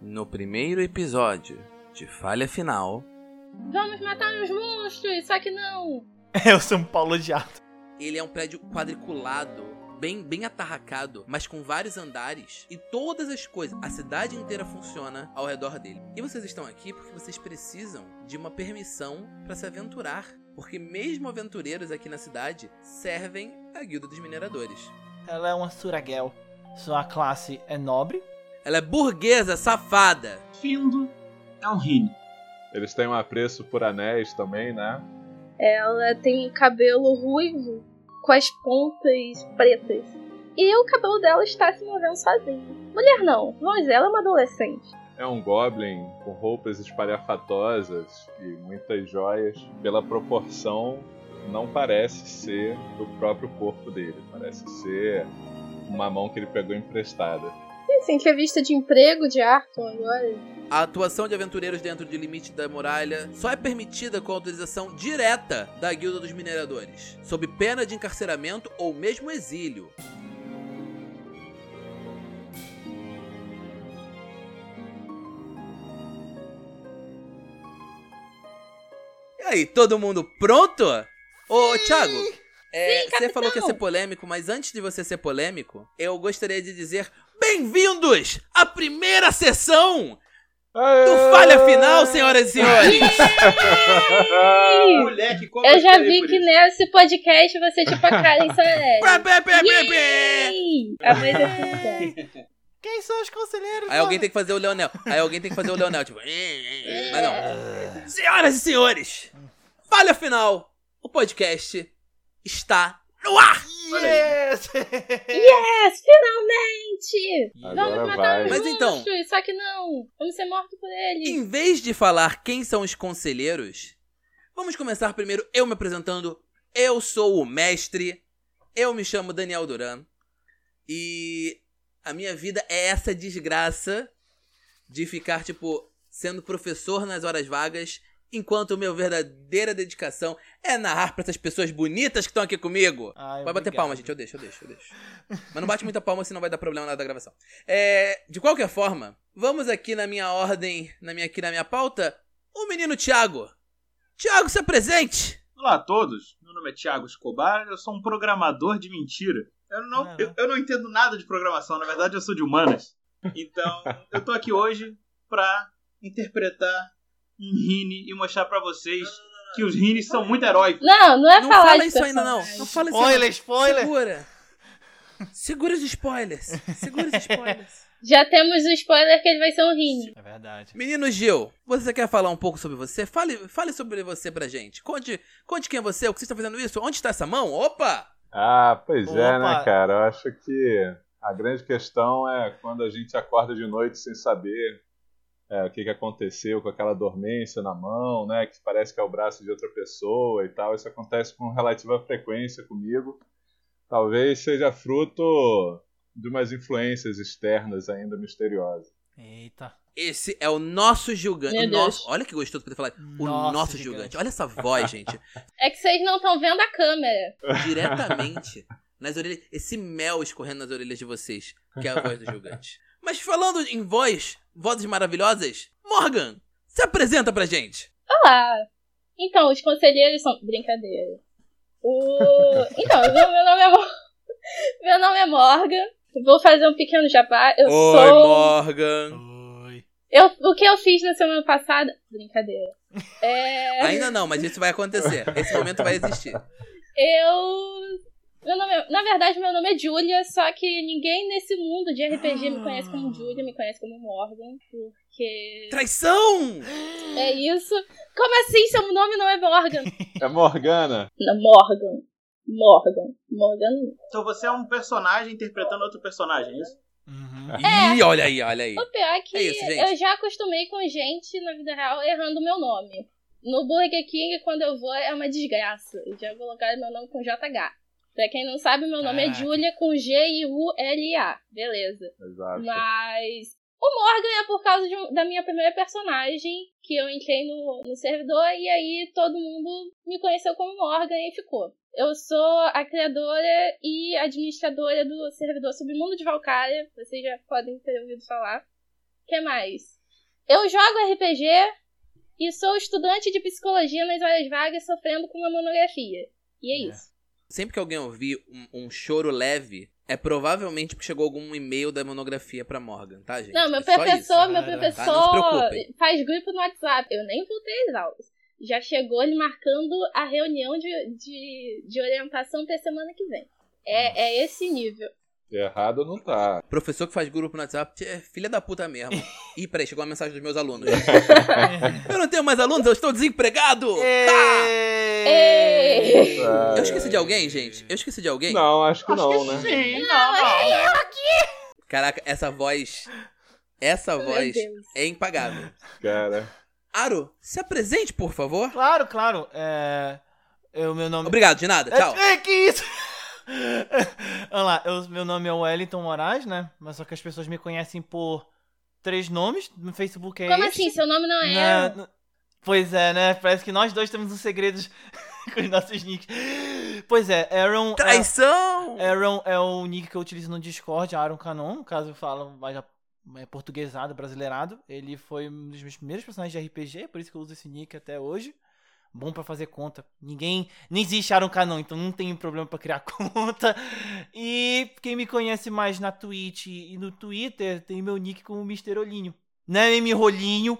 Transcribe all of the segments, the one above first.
No primeiro episódio de Falha Final, Vamos matar uns monstros, só que não. É o São Paulo odiado. ele é um prédio quadriculado, bem, bem atarracado, mas com vários andares e todas as coisas. A cidade inteira funciona ao redor dele. E vocês estão aqui porque vocês precisam de uma permissão para se aventurar. Porque mesmo aventureiros aqui na cidade servem a Guilda dos Mineradores. Ela é uma Suragel. Sua classe é nobre. Ela é burguesa, safada. Findo é um Rini. Eles têm um apreço por anéis também, né? Ela tem um cabelo ruivo com as pontas pretas. E o cabelo dela está se movendo sozinho. Mulher não, dizer, ela é uma adolescente. É um goblin com roupas espalhafatosas e muitas joias. Pela proporção, não parece ser do próprio corpo dele. Parece ser uma mão que ele pegou emprestada. Assim, entrevista de emprego de Arthur agora. A atuação de aventureiros dentro de limite da muralha só é permitida com autorização direta da Guilda dos Mineradores, sob pena de encarceramento ou mesmo exílio. E aí, todo mundo pronto? Ô, Thiago, é, Sim, você falou que ia ser polêmico, mas antes de você ser polêmico, eu gostaria de dizer bem-vindos à primeira sessão do Falha Final, senhoras e senhores! Moleque, como Eu já vi que nesse podcast você tipo a Karen Soares. A mais é Quem são os conselheiros? Aí alguém tem que fazer o Leonel. Aí alguém tem que fazer o Leonel, tipo. Mas não. Senhoras e senhores, Falha Final, o podcast está no ar! Yes! Yes, finalmente! Agora Vamos matar vai. os Mas então- monstros, só que não. Vamos ser mortos por eles. Em vez de falar quem são os conselheiros, vamos começar primeiro eu me apresentando. Eu sou o mestre, eu me chamo Daniel Duran e a minha vida é essa desgraça de ficar, tipo, sendo professor nas horas vagas, enquanto minha verdadeira dedicação é narrar pra essas pessoas bonitas que estão aqui comigo. Ai, Vai bater palma, gente. Eu deixo, eu deixo, eu deixo. Mas não bate muita palma, senão vai dar problema na da gravação. É, de qualquer forma, vamos aqui na minha ordem, na minha, aqui na minha pauta, o menino Thiago. Thiago, se apresente! Olá a todos, meu nome é Thiago Escobar, eu sou um programador de mentira. Eu não, Ah, eu, eu não entendo nada de programação, na verdade eu sou de humanas. Então, eu tô aqui hoje pra interpretar um Rini e mostrar pra vocês que os Rinis são muito heróicos. Não, não é Não falar fala isso ainda, não. Não fala isso Spoiler, ainda. spoiler! Segura. Segura os spoilers. Segura os spoilers. Já temos o spoiler que ele vai ser um Rini. É verdade. Menino Gil, você quer falar um pouco sobre você? Fale, fale sobre você pra gente. Conte, conte quem é você, o que você está fazendo isso, onde está essa mão? Opa! Ah, pois é, Opa. né, cara? Eu acho que a grande questão é quando a gente acorda de noite sem saber é, o que, que aconteceu com aquela dormência na mão, né? Que parece que é o braço de outra pessoa e tal. Isso acontece com relativa frequência comigo. Talvez seja fruto de umas influências externas ainda misteriosas. Eita. Esse é o nosso O Deus. nosso, olha que gostoso poder falar. O Nosso Gilgante. Gilgante. Olha essa voz, gente. É que vocês não estão vendo a câmera. Diretamente nas orelhas. Esse mel escorrendo nas orelhas de vocês, que é a voz do Gilgante. Mas falando em voz, vozes maravilhosas, Morgan, se apresenta pra gente. Olá! Então, os conselheiros são. Brincadeira. O. Então, meu, meu nome é. Meu nome é Morgan. Vou fazer um pequeno jabá. Eu Oi, sou. Morgan. Oi. Eu, o que eu fiz na semana passada. Brincadeira. É. Ainda não, mas isso vai acontecer. Esse momento vai existir. Eu. Meu nome é- Na verdade, meu nome é Julia, só que ninguém nesse mundo de RPG me conhece como Julia, me conhece como Morgan, porque. Traição! É isso. Como assim seu nome não é Morgan? É Morgana! Não, Morgan. Morgan. Morgan. Então você é um personagem interpretando outro personagem, é isso? Uhum. Ih, olha aí, olha aí. O pior é que É isso, gente. eu já acostumei com gente na vida real errando meu nome. No Burger King, quando eu vou, é uma desgraça. Eu já colocaram meu nome com JH. Pra quem não sabe, meu nome é. Julia com G-I-U-L-A. Beleza. Exato. Mas o Morgan é por causa de da minha primeira personagem, que eu entrei no, no servidor e aí todo mundo me conheceu como Morgan e ficou. Eu sou a criadora e administradora do servidor Submundo de Valkyria, vocês já podem ter ouvido falar. que mais? Eu jogo RPG e sou estudante de psicologia nas horas vagas sofrendo com uma monografia. E é É. isso. Sempre que alguém ouvir um, um choro leve, é provavelmente porque chegou algum e-mail da monografia pra Morgan, tá, gente? Não, meu É professor, isso. meu professor tá? Não se preocupem. faz grupo no WhatsApp. Eu nem voltei às aulas. Já chegou ele marcando a reunião de, de, de orientação pra semana que vem. É, é esse nível. Errado não tá. Professor que faz grupo no WhatsApp é filha da puta mesmo. Ih, peraí, chegou uma mensagem dos meus alunos. eu não tenho mais alunos, eu estou desempregado! Ah! Eu esqueci de alguém, gente? Eu esqueci de alguém? Não, acho que Acho não, que né? sim, não, não. Caraca, essa voz. Essa Meu voz Deus. é impagável. Cara. Aro, se apresente, por favor. Claro, claro. É. O meu nome. Obrigado, de nada. Tchau. É, que isso? Vamos lá, eu- meu nome é Wellington Moraes, né? Mas só que as pessoas me conhecem por três nomes. No Facebook é Como este. assim? Seu nome não é? Na- no- Pois é, né? Parece que nós dois temos uns segredos com os nossos nicks. Pois é, Aaron. é- Traição! Aaron é o nick que eu utilizo no Discord, Aaron Canon, no caso eu falo mais é, portuguesado, brasileirado. Ele foi um dos meus primeiros personagens de RPG, por isso que eu uso esse nick até hoje. Bom pra fazer conta. Ninguém. Nem existe Aaron Canon, então não tem problema pra criar conta. E quem me conhece mais na Twitch e no Twitter tem meu nick como Mr. Olinho. Não é M. Rolinho.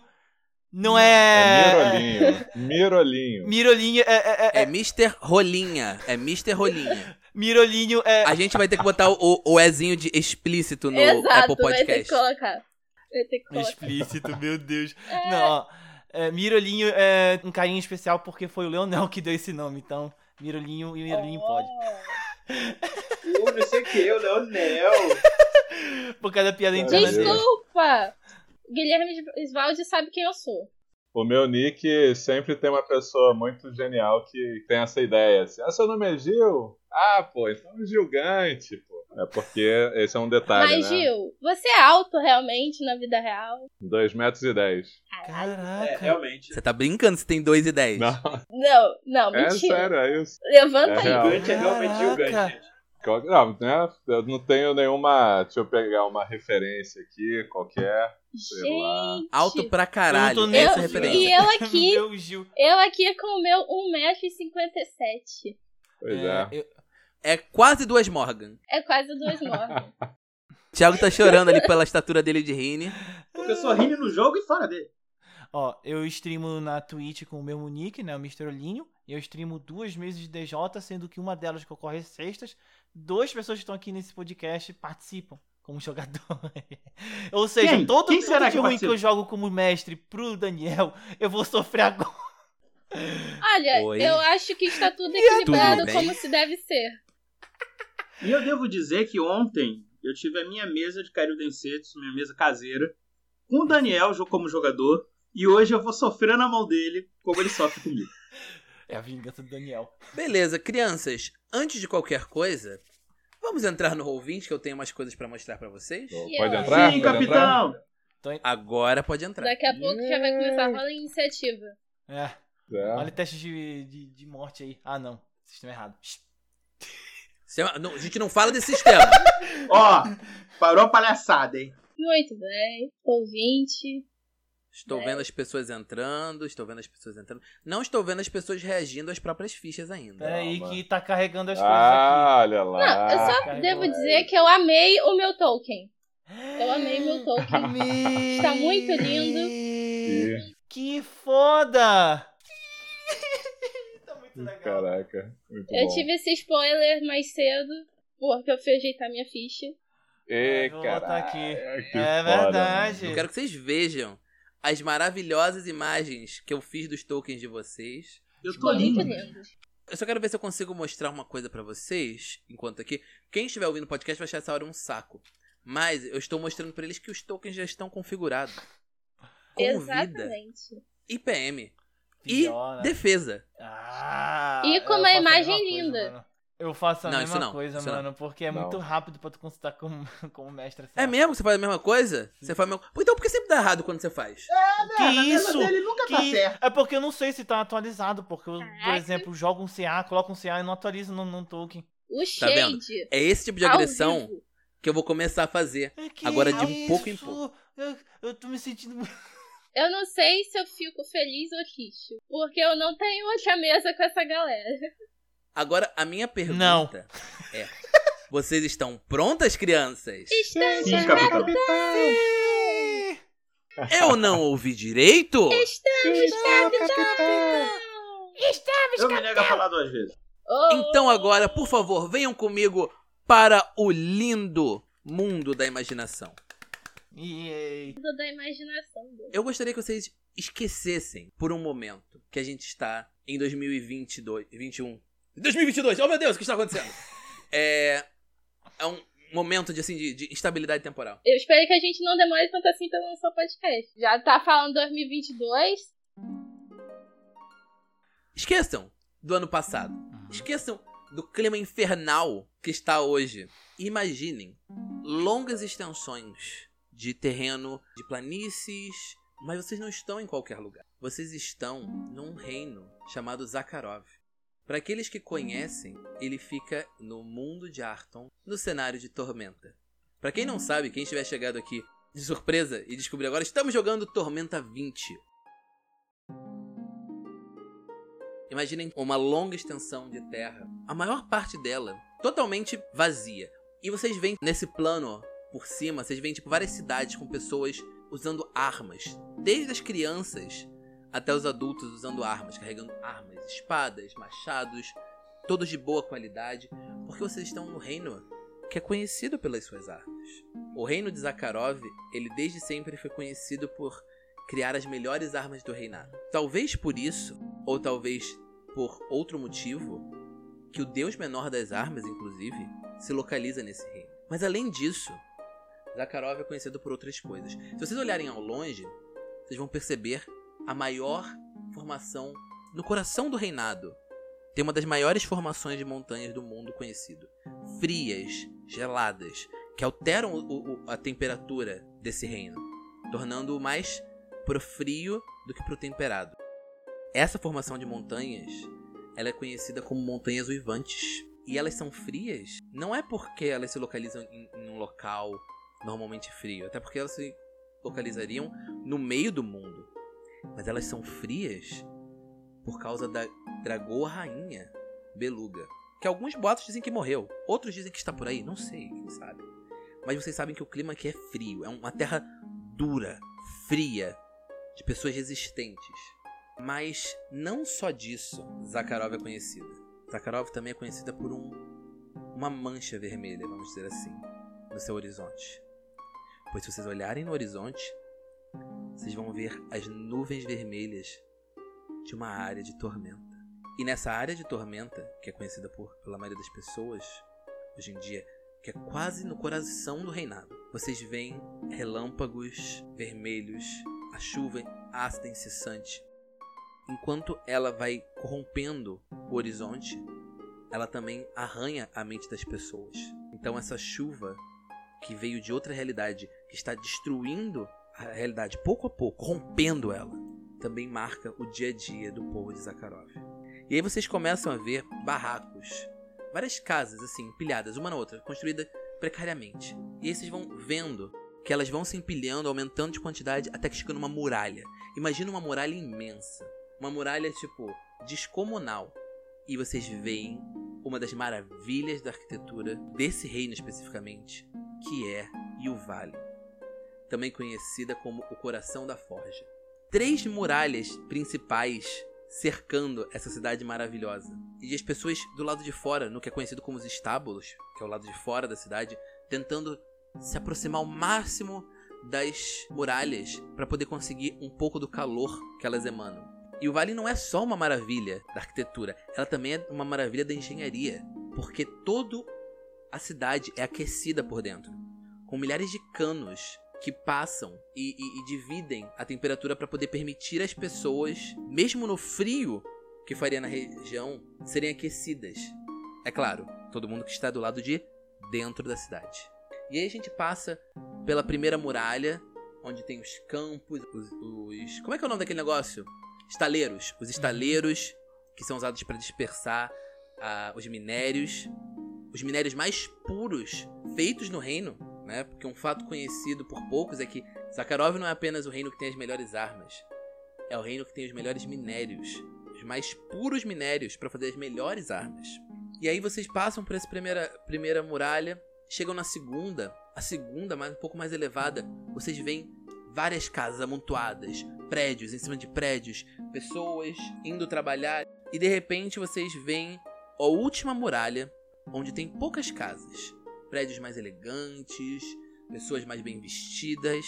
Não É é. Mirolinho. Mirolinho. Mirolinho é. é, é- É Mr. Rolinha. É Mr. Rolinha. Mirolinho é. A gente vai ter que botar o, o Ezinho de explícito no Exato, Apple vai ter que Podcast. colocar. Vai ter que colocar. Explícito, meu Deus. Não, ó. É, Mirolinho é um carinho especial porque foi o Leonel que deu esse nome. Então, Mirolinho e Mirolinho pode. Eu não sei o que, o Leonel. Por causa da piada interna. Desculpa! Guilherme Svaldi sabe quem eu sou. O meu nick sempre tem uma pessoa muito genial que tem essa ideia. Assim, ah, seu nome é Gil? Ah, pô, então é Gilgante, pô. É porque esse é um detalhe, Mas, né? Gil, você é alto realmente na vida real? 2 metros e 10. É, Caraca. realmente. Você tá brincando se tem 2 e 10. Não, Não, não, é mentira. sério, é isso. Levanta É aí. Gigante é realmente Caraca. gigante, gente. Não, né? Eu não tenho nenhuma. Deixa eu pegar uma referência aqui, qualquer. Gente. Alto pra Eu caralho. é a nessa, referência. E eu aqui, Meu Gil. eu aqui com o meu 1,57m. Pois é. eu- É quase duas Morgan. É quase duas mortes. Thiago tá chorando ali pela estatura dele de Rine. Porque eu sou Rini no jogo e fora dele. Ó, eu streamo na Twitch com o mesmo nick, né? O Mr. Olinho. E eu streamo duas meses de DJ, sendo que uma delas que ocorre sextas. Duas pessoas que estão aqui nesse podcast participam como jogador. Ou seja, Quem? todo Quem tudo será de que ruim que eu jogo como mestre pro Daniel, eu vou sofrer agora. Olha, Oi. eu acho que está tudo equilibrado Tudo como se deve ser. E eu devo dizer que ontem eu tive a minha mesa de Cario Densetsu, minha mesa caseira, com o Daniel como jogador. E hoje eu vou sofrer na mão dele como ele sofre comigo. É a vingança do Daniel. Beleza, crianças. Antes de qualquer coisa, vamos entrar no Roll20 que eu tenho umas coisas pra mostrar pra vocês. E Pode entrar? Sim, Pode capitão! Agora pode entrar. Daqui a pouco já vai começar a rolar a iniciativa. É, entrar? É. olha o teste de, de, de morte aí. Ah, não. Sistema errado. Sistema- não, a gente não fala desse sistema. Ó, parou a palhaçada, hein? Muito bem. Ouvinte. Estou É. vendo as pessoas entrando, estou vendo as pessoas entrando. Não estou vendo as pessoas reagindo às próprias fichas ainda. Aí Calma. que tá carregando as coisas Ah, olha lá. Não, eu só carregou. devo dizer que eu amei o meu token. Eu amei meu token. aqui. Está muito lindo. Que foda! tá muito legal. Caraca, muito Eu bom. tive esse spoiler mais cedo, porque eu fui ajeitar minha ficha. Ê, Vou botar caraca, aqui. que É foda, verdade. Eu quero que vocês vejam as maravilhosas imagens que eu fiz dos tokens de vocês. Eu tô lindo. Eu só quero ver se eu consigo mostrar uma coisa pra vocês, enquanto aqui. Quem estiver ouvindo o podcast vai achar essa hora um saco. Mas eu estou mostrando pra eles que os tokens já estão configurados. Com vida, Exatamente. IPM e né? defesa. Ah, E com eu uma imagem coisa, linda. mano. Eu faço a Não, mesma não, coisa, isso não. mano, porque é Não. muito rápido pra tu consultar como, como mestre. assim, É mesmo que você faz a mesma coisa? Você faz a mesma... Então por que sempre dá errado quando você faz? Que na isso? dele nunca tá Que... certo. É porque eu não sei se tá atualizado, porque eu, por exemplo, jogo um CA, coloco um CA e não atualizo no, no token. O Tá vendo? Shade. É esse tipo de agressão que eu vou começar a fazer. É que Agora de isso? pouco em pouco. Eu- Eu tô me sentindo. Eu não sei se eu fico feliz ou triste. Porque eu não tenho outra mesa com essa galera. Agora, a minha pergunta Não. é: vocês estão prontas, crianças? Estamos Sim, capitão. Eu não ouvi direito? Estamos, capitão! Eu me nego a falar duas vezes. Oh, Então agora, por favor, venham comigo para o lindo mundo da imaginação. Yay. mundo da imaginação. Eu gostaria que vocês esquecessem por um momento que a gente está em 2022, 21. 2022. Oh meu Deus, o que está acontecendo? É é um momento de assim de, de instabilidade temporal. Eu espero que a gente não demore tanto assim pra lançar o podcast. Já tá falando 2022. Esqueçam do ano passado. Esqueçam do clima infernal que está hoje. Imaginem longas extensões de terreno, de planícies, mas vocês não estão em qualquer lugar. Vocês estão num reino chamado Zakharov. Para aqueles que conhecem, ele fica no mundo de Arton, no cenário de Tormenta. Para quem não sabe, quem estiver chegado aqui de surpresa e descobrir agora, estamos jogando Tormenta 20. Imaginem uma longa extensão de terra, a maior parte dela totalmente vazia. E vocês veem nesse plano por cima, vocês veem tipo várias cidades com pessoas usando armas, desde as crianças até os adultos usando armas, carregando armas, espadas, machados, todos de boa qualidade, porque vocês estão no reino que é conhecido pelas suas armas. O reino de Zakharov, ele desde sempre foi conhecido por criar as melhores armas do reinado. Talvez por isso, ou talvez por outro motivo, que o deus menor das armas, inclusive, se localiza nesse reino. Mas além disso, Zakharov é conhecido por outras coisas. Se vocês olharem ao longe, vocês vão perceber a maior formação no coração do reinado. Tem uma das maiores formações de montanhas do mundo conhecido. Frias, geladas, que alteram o- o- a temperatura desse reino, tornando-o mais pro frio do que pro temperado. Essa formação de montanhas, ela é conhecida como montanhas uivantes. E elas são frias, não é porque elas se localizam em, em um local normalmente frio, até porque elas se localizariam no meio do mundo. Mas elas são frias por causa da dragoa rainha Beluga. Que alguns boatos dizem que morreu, outros dizem que está por aí, não sei, quem sabe. Mas vocês sabem que o clima aqui é frio, é uma terra dura, fria, de pessoas resistentes. Mas não só disso Zakharov é conhecida. Zakharov também é conhecida por um, uma mancha vermelha, vamos dizer assim, no seu horizonte. Pois se vocês olharem no horizonte, vocês vão ver as nuvens vermelhas de uma área de tormenta. E nessa área de tormenta, que é conhecida por, pela maioria das pessoas hoje em dia, que é quase no coração do reinado, vocês veem relâmpagos vermelhos, a chuva ácida incessante. Enquanto ela vai corrompendo o horizonte, ela também arranha a mente das pessoas. Então essa chuva que veio de outra realidade, que está destruindo a realidade pouco a pouco, rompendo ela, também marca o dia a dia do povo de Zakharov. E aí vocês começam a ver barracos, várias casas assim, empilhadas uma na outra, construídas precariamente. E aí vocês vão vendo que elas vão se empilhando, aumentando de quantidade até que chega numa muralha. Imagina uma muralha imensa, uma muralha tipo descomunal. E vocês veem uma das maravilhas da arquitetura desse reino especificamente, que é Yuvalin, também conhecida como o coração da forja. Três muralhas principais cercando essa cidade maravilhosa. E as pessoas do lado de fora, no que é conhecido como os estábulos, que é o lado de fora da cidade, tentando se aproximar ao máximo das muralhas para poder conseguir um pouco do calor que elas emanam. E o Vale não é só uma maravilha da arquitetura, ela também é uma maravilha da engenharia, porque toda a cidade é aquecida por dentro, com milhares de canos que passam e, e- e dividem a temperatura para poder permitir as pessoas, mesmo no frio que faria na região, serem aquecidas. É claro, todo mundo que está do lado de dentro da cidade. E aí a gente passa pela primeira muralha, onde tem os campos, os, os- como é que é o nome daquele negócio? Estaleiros. Os estaleiros que são usados para dispersar ah, os minérios, os minérios mais puros feitos no reino, né? Porque um fato conhecido por poucos é que Sakharov não é apenas o reino que tem as melhores armas, é o reino que tem os melhores minérios, os mais puros minérios para fazer as melhores armas. E aí vocês passam por essa primeira, primeira muralha, chegam na segunda, a segunda, mais, um pouco mais elevada, vocês veem várias casas amontoadas, prédios em cima de prédios, pessoas indo trabalhar, e de repente vocês veem a última muralha, onde tem poucas casas, prédios mais elegantes, pessoas mais bem vestidas,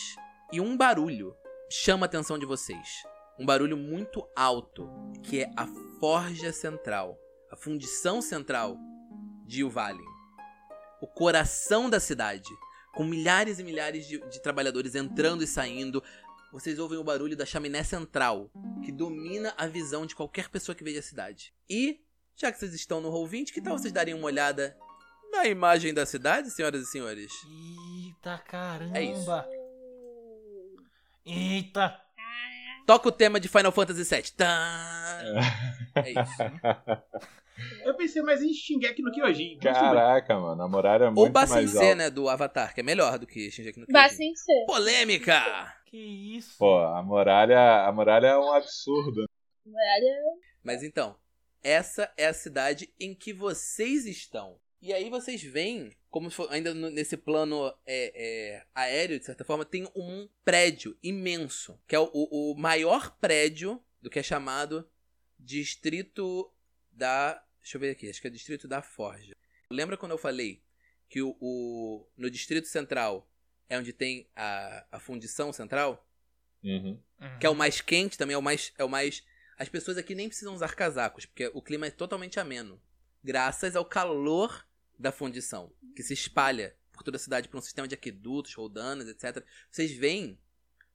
e um barulho chama a atenção de vocês. Um barulho muito alto, que é a forja central, a fundição central de Uvalin. O coração da cidade, com milhares e milhares de, de trabalhadores entrando e saindo. Vocês ouvem o barulho da chaminé central, que domina a visão de qualquer pessoa que veja a cidade. E, já que vocês estão no Roll20, que tal vocês darem uma olhada na imagem da cidade, senhoras e senhores? Eita caramba! É isso. Eita! Toca o tema de Final Fantasy VII. Tá. É isso. Eu pensei mais em Shingeki no Kyojin. Caraca, mano, a muralha é Ou muito C, alta. né, do Avatar, que é melhor do que Shingeki no Kyojin. Bassin C. Polêmica! Que isso? Pô, a muralha, a muralha é um absurdo. Muralha. Mas então, essa é a cidade em que vocês estão. E aí vocês veem, como se for- ainda no- nesse plano é, é, aéreo, de certa forma, tem um prédio imenso, que é o, o- o maior prédio do que é chamado Distrito da. Deixa eu ver aqui, acho que é Distrito da Forja. Lembra quando eu falei que o, o- no Distrito Central é onde tem a, a fundição central? Uhum. que é o mais quente também, é o mais, é o mais. As pessoas aqui nem precisam usar casacos, porque o clima é totalmente ameno. Graças ao calor da fundição, que se espalha por toda a cidade por um sistema de aquedutos, roldanas, etc. Vocês veem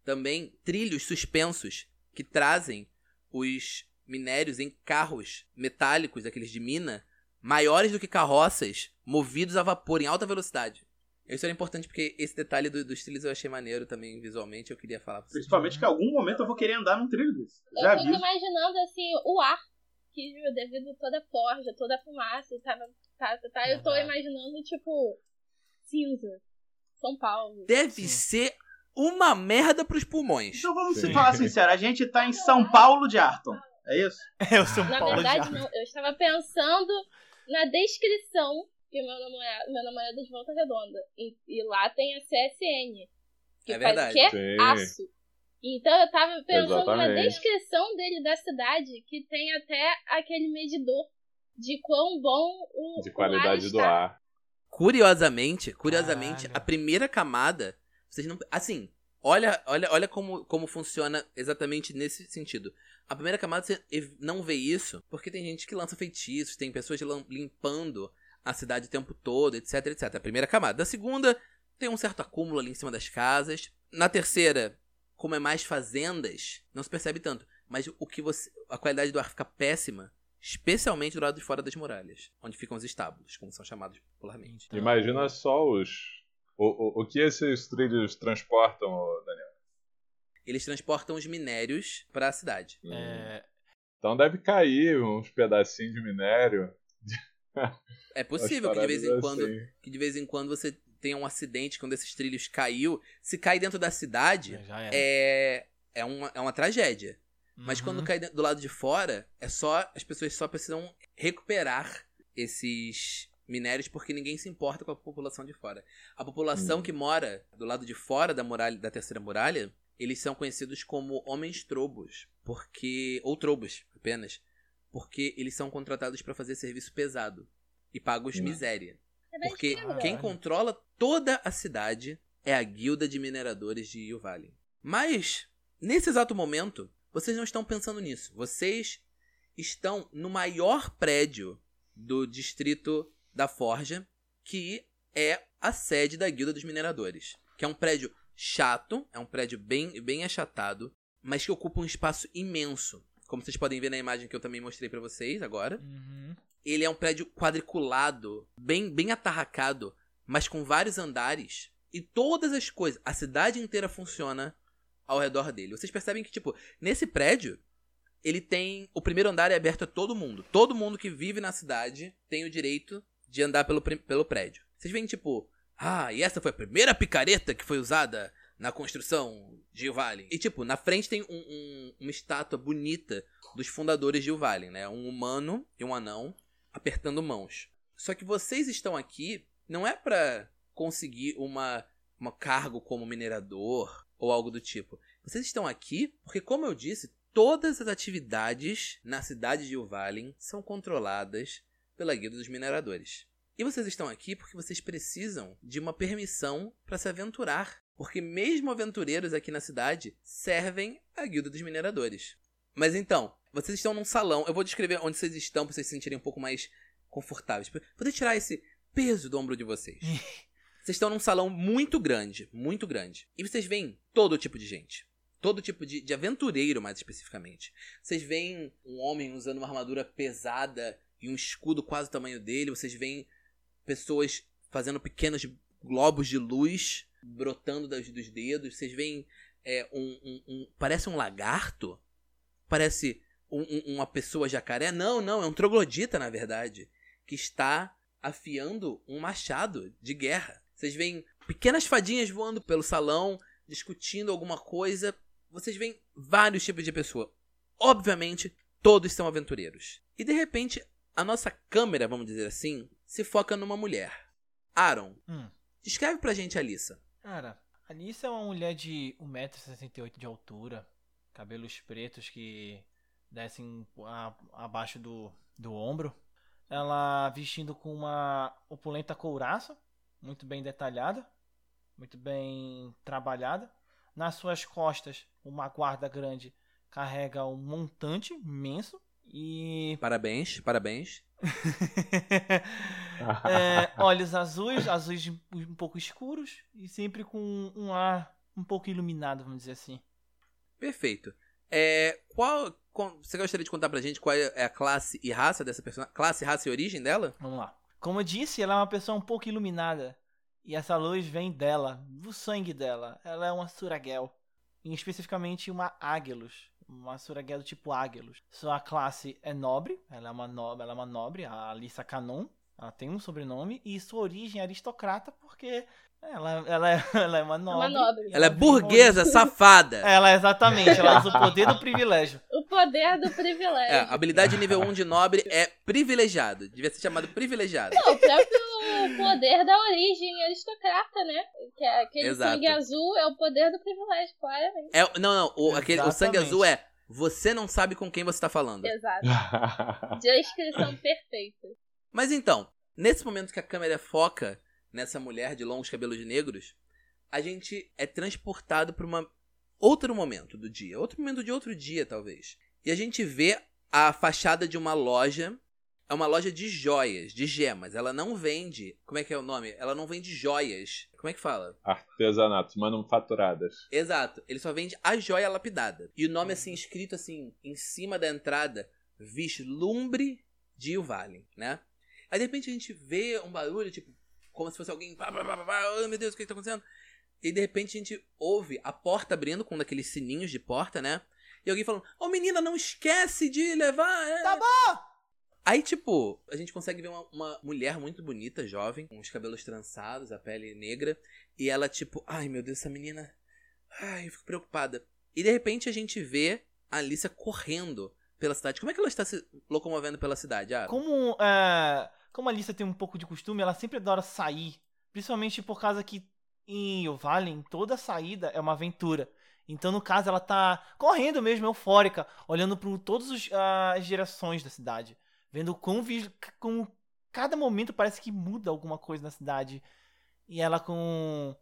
também trilhos suspensos que trazem os minérios em carros metálicos, aqueles de mina, maiores do que carroças, movidos a vapor em alta velocidade. Isso era importante porque esse detalhe do- dos trilhos eu achei maneiro também visualmente, eu queria falar pra vocês. Principalmente que em algum momento eu vou querer andar num trilho desse. Eu Já fico vi. imaginando assim, o ar. Que devido a toda a forja, toda a fumaça, tava, tá, tá, tá, eu tô imaginando, tipo, cinza. São Paulo. Deve Sim. ser uma merda pros pulmões. Então vamos Sim. se falar sincero, a gente tá em São Paulo de Arton. É isso? É o São Na Paulo verdade, já. não. Eu estava pensando na descrição que meu namorado, meu namorado é de Volta Redonda. E, e lá tem a CSN. Que É faz verdade. o quê? Sim. Aço. Então eu tava pensando na Exatamente. descrição dele da cidade, que tem até aquele medidor de quão bom o, De o qualidade ar do está. ar. Curiosamente, curiosamente, Caralho. a primeira camada, vocês não, assim, olha, olha, olha como, como funciona exatamente nesse sentido. A primeira camada você não vê isso, porque tem gente que lança feitiços, tem pessoas limpando a cidade o tempo todo, etc, etc. A primeira camada. Da segunda, tem um certo acúmulo ali em cima das casas. Na terceira, como é mais fazendas, não se percebe tanto. Mas o que você. A qualidade do ar fica péssima, especialmente do lado de fora das muralhas, onde ficam os estábulos, como são chamados popularmente. Então, Imagina só os. O, o, o que esses trilhos transportam, Daniel. Eles transportam os minérios para a cidade. É, Então deve cair uns pedacinhos de minério. É possível que de vez em paradas quando, assim. que de vez em quando você tenha um acidente quando esses trilhos caiu. Se cai dentro da cidade, é é uma, é uma tragédia. Mas Uhum. quando cai do lado de fora, é só as pessoas só precisam recuperar esses minérios porque ninguém se importa com a população de fora. A população Hum. que mora do lado de fora da muralha da terceira muralha, eles são conhecidos como homens trobos, porque ou trobos apenas, porque eles são contratados para fazer serviço pesado e pagos Hum. miséria. É Porque quem controla toda a cidade é a guilda de mineradores de Yuvalin. Mas, nesse exato momento, vocês não estão pensando nisso. Vocês estão no maior prédio do distrito da Forja, que é a sede da guilda dos mineradores. Que é um prédio chato, é um prédio bem, bem achatado, mas que ocupa um espaço imenso. Como vocês podem ver na imagem que eu também mostrei pra vocês agora. Uhum. Ele é um prédio quadriculado, bem, bem atarracado, mas com vários andares. E todas as coisas, a cidade inteira funciona ao redor dele. Vocês percebem que, tipo, nesse prédio, ele tem. O primeiro andar é aberto a todo mundo. Todo mundo que vive na cidade tem o direito de andar pelo, pelo prédio. Vocês veem, tipo, ah, e essa foi a primeira picareta que foi usada na construção de Ilvalin. E, tipo, na frente tem um- um- uma estátua bonita dos fundadores de Ilvalin, né? Um humano e um anão apertando mãos. Só que vocês estão aqui não é pra conseguir uma, uma cargo como minerador ou algo do tipo. Vocês estão aqui porque, como eu disse, todas as atividades na cidade de Ilvalin são controladas pela Guilda dos Mineradores. E vocês estão aqui porque vocês precisam de uma permissão para se aventurar. Porque mesmo aventureiros aqui na cidade servem à Guilda dos Mineradores. Mas então, vocês estão num salão. Eu vou descrever onde vocês estão para vocês se sentirem um pouco mais confortáveis. Pra poder tirar esse peso do ombro de vocês. Vocês estão num salão muito grande, muito grande. E vocês veem todo tipo de gente. Todo tipo de, de aventureiro, mais especificamente. Vocês veem um homem usando uma armadura pesada e um escudo quase o tamanho dele. Vocês veem pessoas fazendo pequenos globos de luz brotando das- dos dedos. Vocês veem é, um, um- um- Parece um lagarto? Parece um- uma pessoa jacaré? Não, não, é um troglodita, na verdade. Que está afiando um machado de guerra. Vocês veem pequenas fadinhas voando pelo salão, discutindo alguma coisa. Vocês veem vários tipos de pessoa. Obviamente, todos são aventureiros. E de repente, a nossa câmera, vamos dizer assim, se foca numa mulher. Aaron, Hum. descreve pra gente a Alissa. Cara, a Alice é uma mulher de 1,68m de altura, cabelos pretos que descem a- abaixo do, do ombro. Ela vestindo com uma opulenta couraça, muito bem detalhada, muito bem trabalhada. Nas suas costas, uma guarda grande carrega um montante imenso e Parabéns, parabéns. É, olhos azuis, azuis um pouco escuros e sempre com um ar um pouco iluminado, vamos dizer assim. Perfeito. É, qual, qual- você gostaria de contar pra gente qual é a classe e raça dessa personagem? Classe, raça e origem dela? Vamos lá. Como eu disse, ela é uma pessoa um pouco iluminada. E essa luz vem dela, do sangue dela. Ela é uma Suragel. E especificamente uma Águilos. Uma Suragel do tipo Águilos. Sua classe é nobre. Ela é uma nobre, ela é uma nobre a Alissa Canon. Ela tem um sobrenome. E sua origem é aristocrata porque ela, ela, é, ela é uma É nobre. uma nobre. Ela é burguesa, safada. Ela, exatamente. Ela usa o poder do privilégio. O poder do É, privilégio. habilidade nível 1 de nobre é privilegiado. Devia ser chamado privilegiado. Não, o próprio poder da origem aristocrata, né? Que é aquele Exato. sangue azul é o poder do privilégio, claramente. É, não, não. O, aquele, o sangue azul é você não sabe com quem você tá falando. Exato. Descrição perfeita. Mas então, nesse momento que a câmera foca nessa mulher de longos cabelos negros, a gente é transportado para uma outro momento do dia, outro momento de outro dia talvez. E a gente vê a fachada de uma loja, é uma loja de joias, de gemas. Ela não vende, como é que é o nome? Ela não vende joias. Como é que fala? Artesanatos, manufaturadas. Exato, ele só vende a joia lapidada. E o nome assim escrito assim em cima da entrada, Vislumbre de Ilvalin, né? Aí de repente a gente vê um barulho, tipo, como se fosse alguém. Pá, pá, pá, pá, pá, oh, meu Deus, o que, que tá acontecendo? E de repente a gente ouve a porta abrindo com um daqueles sininhos de porta, né? E alguém falando, ô menina, não esquece de levar. é." Tá bom! Aí, tipo, a gente consegue ver uma, uma mulher muito bonita, jovem, com os cabelos trançados, a pele negra. E ela, tipo, ai meu Deus, essa menina. Ai, eu fico preocupada. E de repente a gente vê a Alicia correndo pela cidade. Como é que ela está se locomovendo pela cidade, ah? Como, é, como a Alissa tem um pouco de costume, ela sempre adora sair. Principalmente por causa que em Ovalin, toda saída é uma aventura. Então, no caso, ela tá correndo mesmo, eufórica, olhando para todas as direções da cidade. Vendo como, como cada momento parece que muda alguma coisa na cidade. E ela com,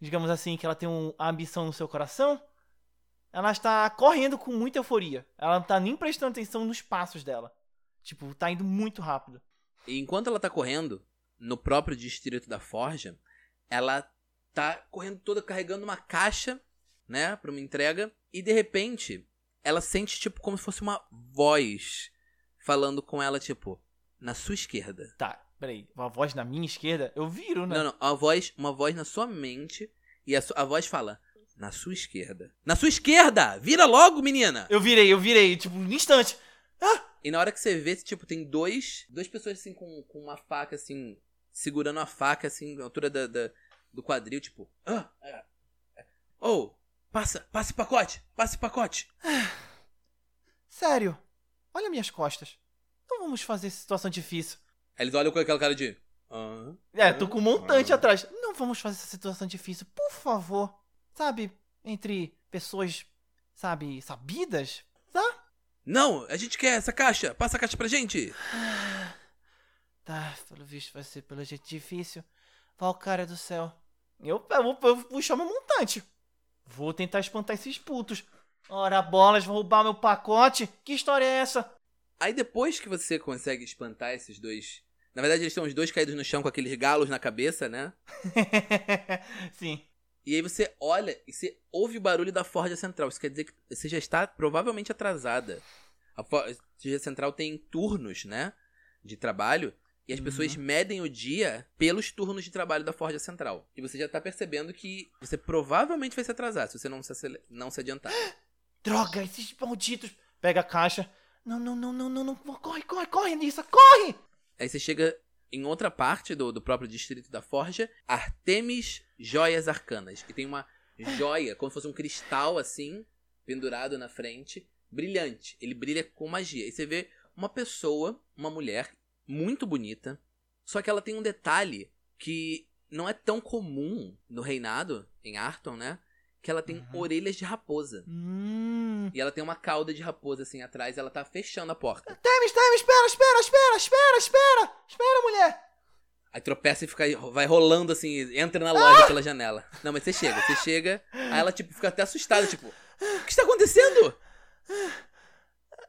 digamos assim, que ela tem um- a ambição no seu coração, ela está correndo com muita euforia. Ela não tá nem prestando atenção nos passos dela. Tipo, tá indo muito rápido. E enquanto ela tá correndo, no próprio distrito da Forja, ela tá correndo toda carregando uma caixa, né, pra uma entrega. E de repente, ela sente, tipo, como se fosse uma voz falando com ela, tipo, na sua esquerda. Tá, peraí. Uma voz na minha esquerda, eu viro, né? Não, não, uma voz, uma voz na sua mente. E a, su- a voz fala, na sua esquerda. Na sua esquerda! Vira logo, menina! Eu virei, eu virei, tipo, um instante. E na hora que você vê, tipo, tem dois. Duas pessoas assim com, com uma faca, assim, segurando a faca, assim, na altura da, da- do quadril, tipo. Ah, é. Ou, passa, passa esse pacote, passa esse pacote. Sério, olha minhas costas. Não vamos fazer essa situação difícil. Aí eles olham com aquela cara de. "Hã? É, tô com um montante Ah. atrás. Não vamos fazer essa situação difícil, por favor. Sabe, entre pessoas, sabe, sabidas? Não, a gente quer essa caixa. Passa a caixa pra gente. Tá, pelo visto vai ser pelo jeito difícil. Valcária do céu. Eu, eu, vou, eu puxar meu montante. Vou tentar espantar esses putos. Ora, bolas, vão roubar meu pacote? Que história é essa? Aí depois que você consegue espantar esses dois. Na verdade, eles estão os dois caídos no chão com aqueles galos na cabeça, né? Sim. E aí você olha e você ouve o barulho da Forja Central. Isso quer dizer que você já está provavelmente atrasada. A Forja Central tem turnos, né? De trabalho. E as Uhum. pessoas medem o dia pelos turnos de trabalho da Forja Central. E você já tá percebendo que você provavelmente vai se atrasar se você não se, não se adiantar. Droga, esses malditos. Pega a caixa. Não, não, não, não, não, não. Corre, corre, corre, Nissa, corre! Aí você chega em outra parte do, do próprio distrito da Forja, Artemis Joias Arcanas. Que tem uma joia, como se fosse um cristal assim, pendurado na frente, brilhante. Ele brilha com magia. E você vê uma pessoa, uma mulher, muito bonita, só que ela tem um detalhe que não é tão comum no reinado, em Arton, né? Que ela tem Uhum. orelhas de raposa. Hum. E ela tem uma cauda de raposa assim atrás, e ela tá fechando a porta. Temis, Temis, espera, espera, espera, espera, espera! Espera, mulher! Aí tropeça e fica, vai rolando assim, entra na loja pela janela. Não, mas você chega, você chega, aí ela tipo fica até assustada, tipo, o que está acontecendo?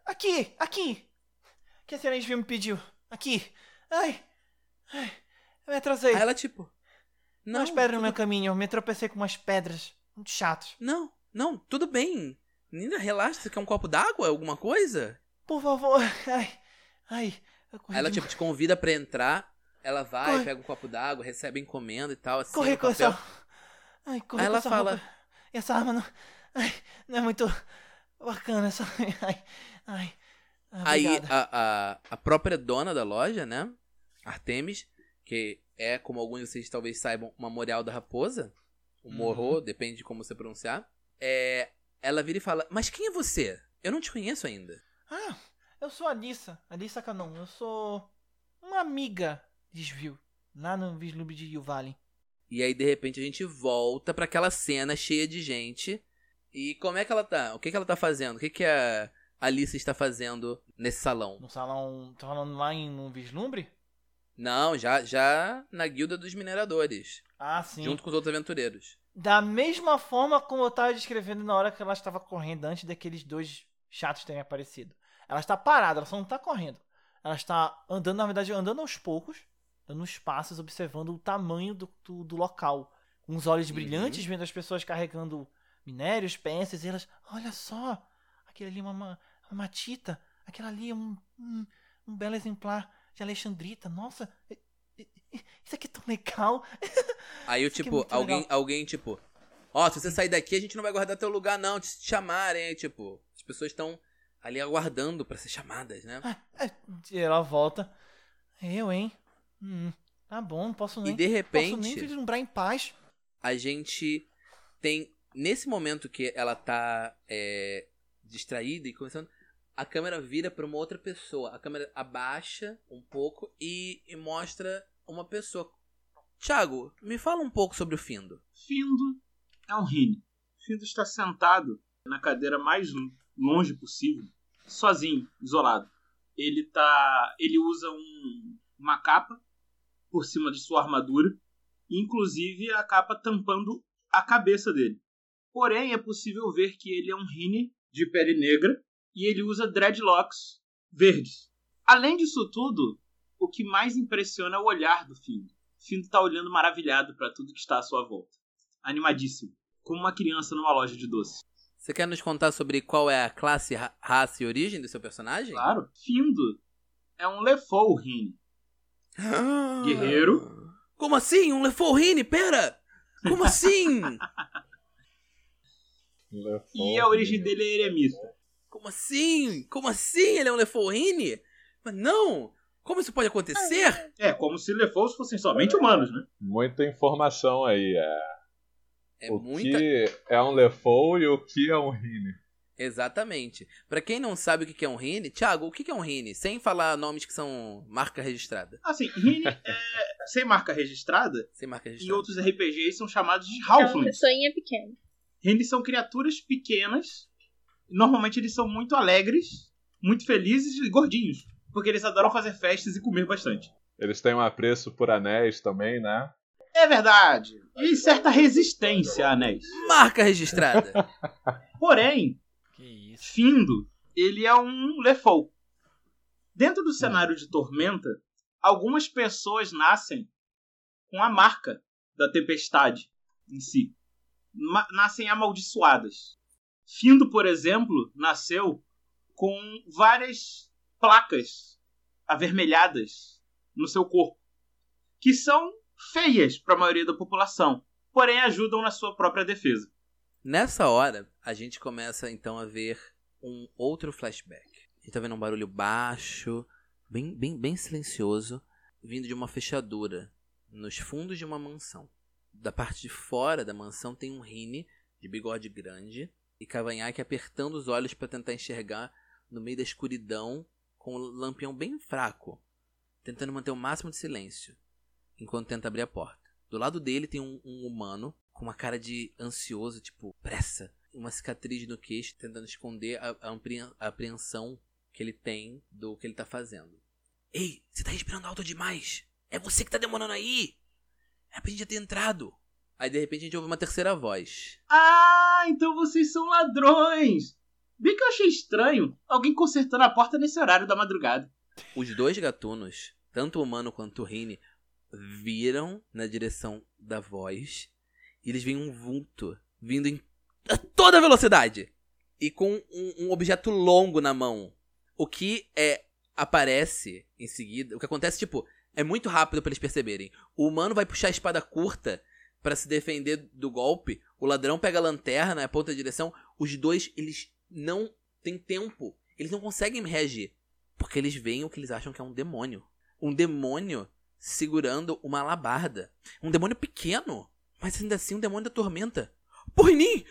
Aqui, aqui! Que a Serente me pediu. Aqui. Ai. Ai. Eu me atrasei. Aí ela tipo, não, umas pedras no meu caminho. Eu me tropecei com umas pedras. Muito chatas. não, não, tudo bem. Menina, relaxa, você quer um copo d'água, alguma coisa? Por favor. Ai. Ai. Ela tipo te convida pra entrar, ela vai, Corre. pega um copo d'água, recebe encomenda e tal, assim, Corri no com essa. Ai, corri Aí ela essa fala- roupa. Essa arma não. Ai, não é muito bacana essa. Ai. Ai. Ah, Aí a, a, a própria dona da loja, né? Artemis, que é, como alguns de vocês talvez saibam, uma Memorial da Raposa, o Uhum. Morro, depende de como você pronunciar. É, ela vira e fala: Mas quem é você? Eu não te conheço ainda. Ah, eu sou a Alissa. Alissa Canon. Eu sou uma amiga de Svil. Lá no vislumbre de Yuvalin. E aí, de repente, a gente volta pra aquela cena cheia de gente. E como é que ela tá? O que, que ela tá fazendo? O que, que a Alice está fazendo nesse salão? No salão. Tá falando lá em no vislumbre? Não, já, já na guilda dos mineradores, Ah, sim. junto com os outros aventureiros. Da mesma forma como eu tava descrevendo na hora que ela estava correndo antes daqueles dois chatos terem aparecido. Ela está parada, ela só não tá correndo. Ela está andando, na verdade, andando aos poucos, dando uns passos, observando o tamanho do, do, do local. Com os olhos Uhum. brilhantes, vendo as pessoas carregando minérios, peças, e elas, olha só, aquele ali é uma, uma, matita, aquela ali é um, um, um belo exemplar de Alexandrita. Nossa, isso aqui é tão legal. Aí eu, é tipo, muito alguém, legal. alguém, tipo, ó, se você sair daqui, a gente não vai guardar teu lugar, não. Te chamarem, tipo, as pessoas estão ali aguardando pra ser chamadas, né? É, e ela volta. Eu, hein? Hum, tá bom, não posso nem. E de posso nem repente, vislumbrar em paz. a gente tem. Nesse momento que ela tá é, distraída e começando. A câmera vira pra uma outra pessoa. A câmera abaixa um pouco e, e mostra uma pessoa. Thiago, me fala um pouco sobre o Findo. Findo é um Rine. Findo está sentado na cadeira mais longe possível, sozinho, isolado. Ele tá, ele usa um, uma capa por cima de sua armadura, inclusive a capa tampando a cabeça dele. Porém, é possível ver que ele é um Rine de pele negra e ele usa dreadlocks verdes. Além disso tudo, o que mais impressiona é o olhar do Findo. Findo tá olhando maravilhado para tudo que está à sua volta. Animadíssimo. Como uma criança numa loja de doces. Você quer nos contar sobre qual é a classe, ra- raça e origem do seu personagem? Claro. Findo é um Lefou Rine. Guerreiro. Como assim? Um Leforrine? Pera! Como assim? E a origem dele é eremita. Como assim? Como assim? Ele é um Leforrine? Mas não! Como isso pode acontecer? É, como se Lefous fossem somente humanos, né? Muita informação aí. É. É o muita. que é um Lefou e o que é um Rini. Exatamente. Pra quem não sabe o que é um Rine, Thiago, o que é um Rine? Sem falar nomes que são marca registrada. Assim, Rini é sem marca registrada Sem marca e registrada. outros RPGs são chamados de É uma Halflings. pessoinha pequena. Eles são criaturas pequenas. Normalmente eles são muito alegres, muito felizes e gordinhos. Porque eles adoram fazer festas e comer bastante. Eles têm um apreço por anéis também, né? É verdade. E certa resistência a anéis. Marca registrada. Porém, Que isso. Findo, ele é um Lefou. Dentro do cenário de Tormenta, algumas pessoas nascem com a marca da tempestade em si. Ma- nascem amaldiçoadas. Findo, por exemplo, nasceu com várias placas avermelhadas no seu corpo, que são feias para a maioria da população, porém ajudam na sua própria defesa. Nessa hora, a gente começa então a ver um outro flashback. A gente tá vendo um barulho baixo, bem, bem, bem silencioso, vindo de uma fechadura nos fundos de uma mansão. Da parte de fora da mansão tem um Rine de bigode grande e cavanhaque apertando os olhos para tentar enxergar no meio da escuridão com um lampião bem fraco, tentando manter o máximo de silêncio enquanto tenta abrir a porta. Do lado dele tem um, um humano com uma cara de ansioso, tipo, pressa. Uma cicatriz no queixo, tentando esconder a, a apre- a apreensão que ele tem do que ele tá fazendo. Ei, você tá respirando alto demais! É você que tá demorando aí! É pra gente ter entrado! Aí de repente a gente ouve uma terceira voz. Ah, então vocês são ladrões! Bem que eu achei estranho alguém consertando a porta nesse horário da madrugada. Os dois gatunos, tanto o humano quanto o Rini, viram na direção da voz e eles veem um vulto vindo em toda velocidade e com um, um objeto longo na mão. O que é aparece em seguida, o que acontece tipo é muito rápido pra eles perceberem. O humano vai puxar a espada curta pra se defender do golpe. O ladrão pega a lanterna, aponta a direção. Os dois eles não têm tempo. Eles não conseguem reagir. Porque eles veem o que eles acham que é um demônio. Um demônio segurando uma alabarda. Um demônio pequeno, mas ainda assim um demônio da tormenta. Pô, Rinin!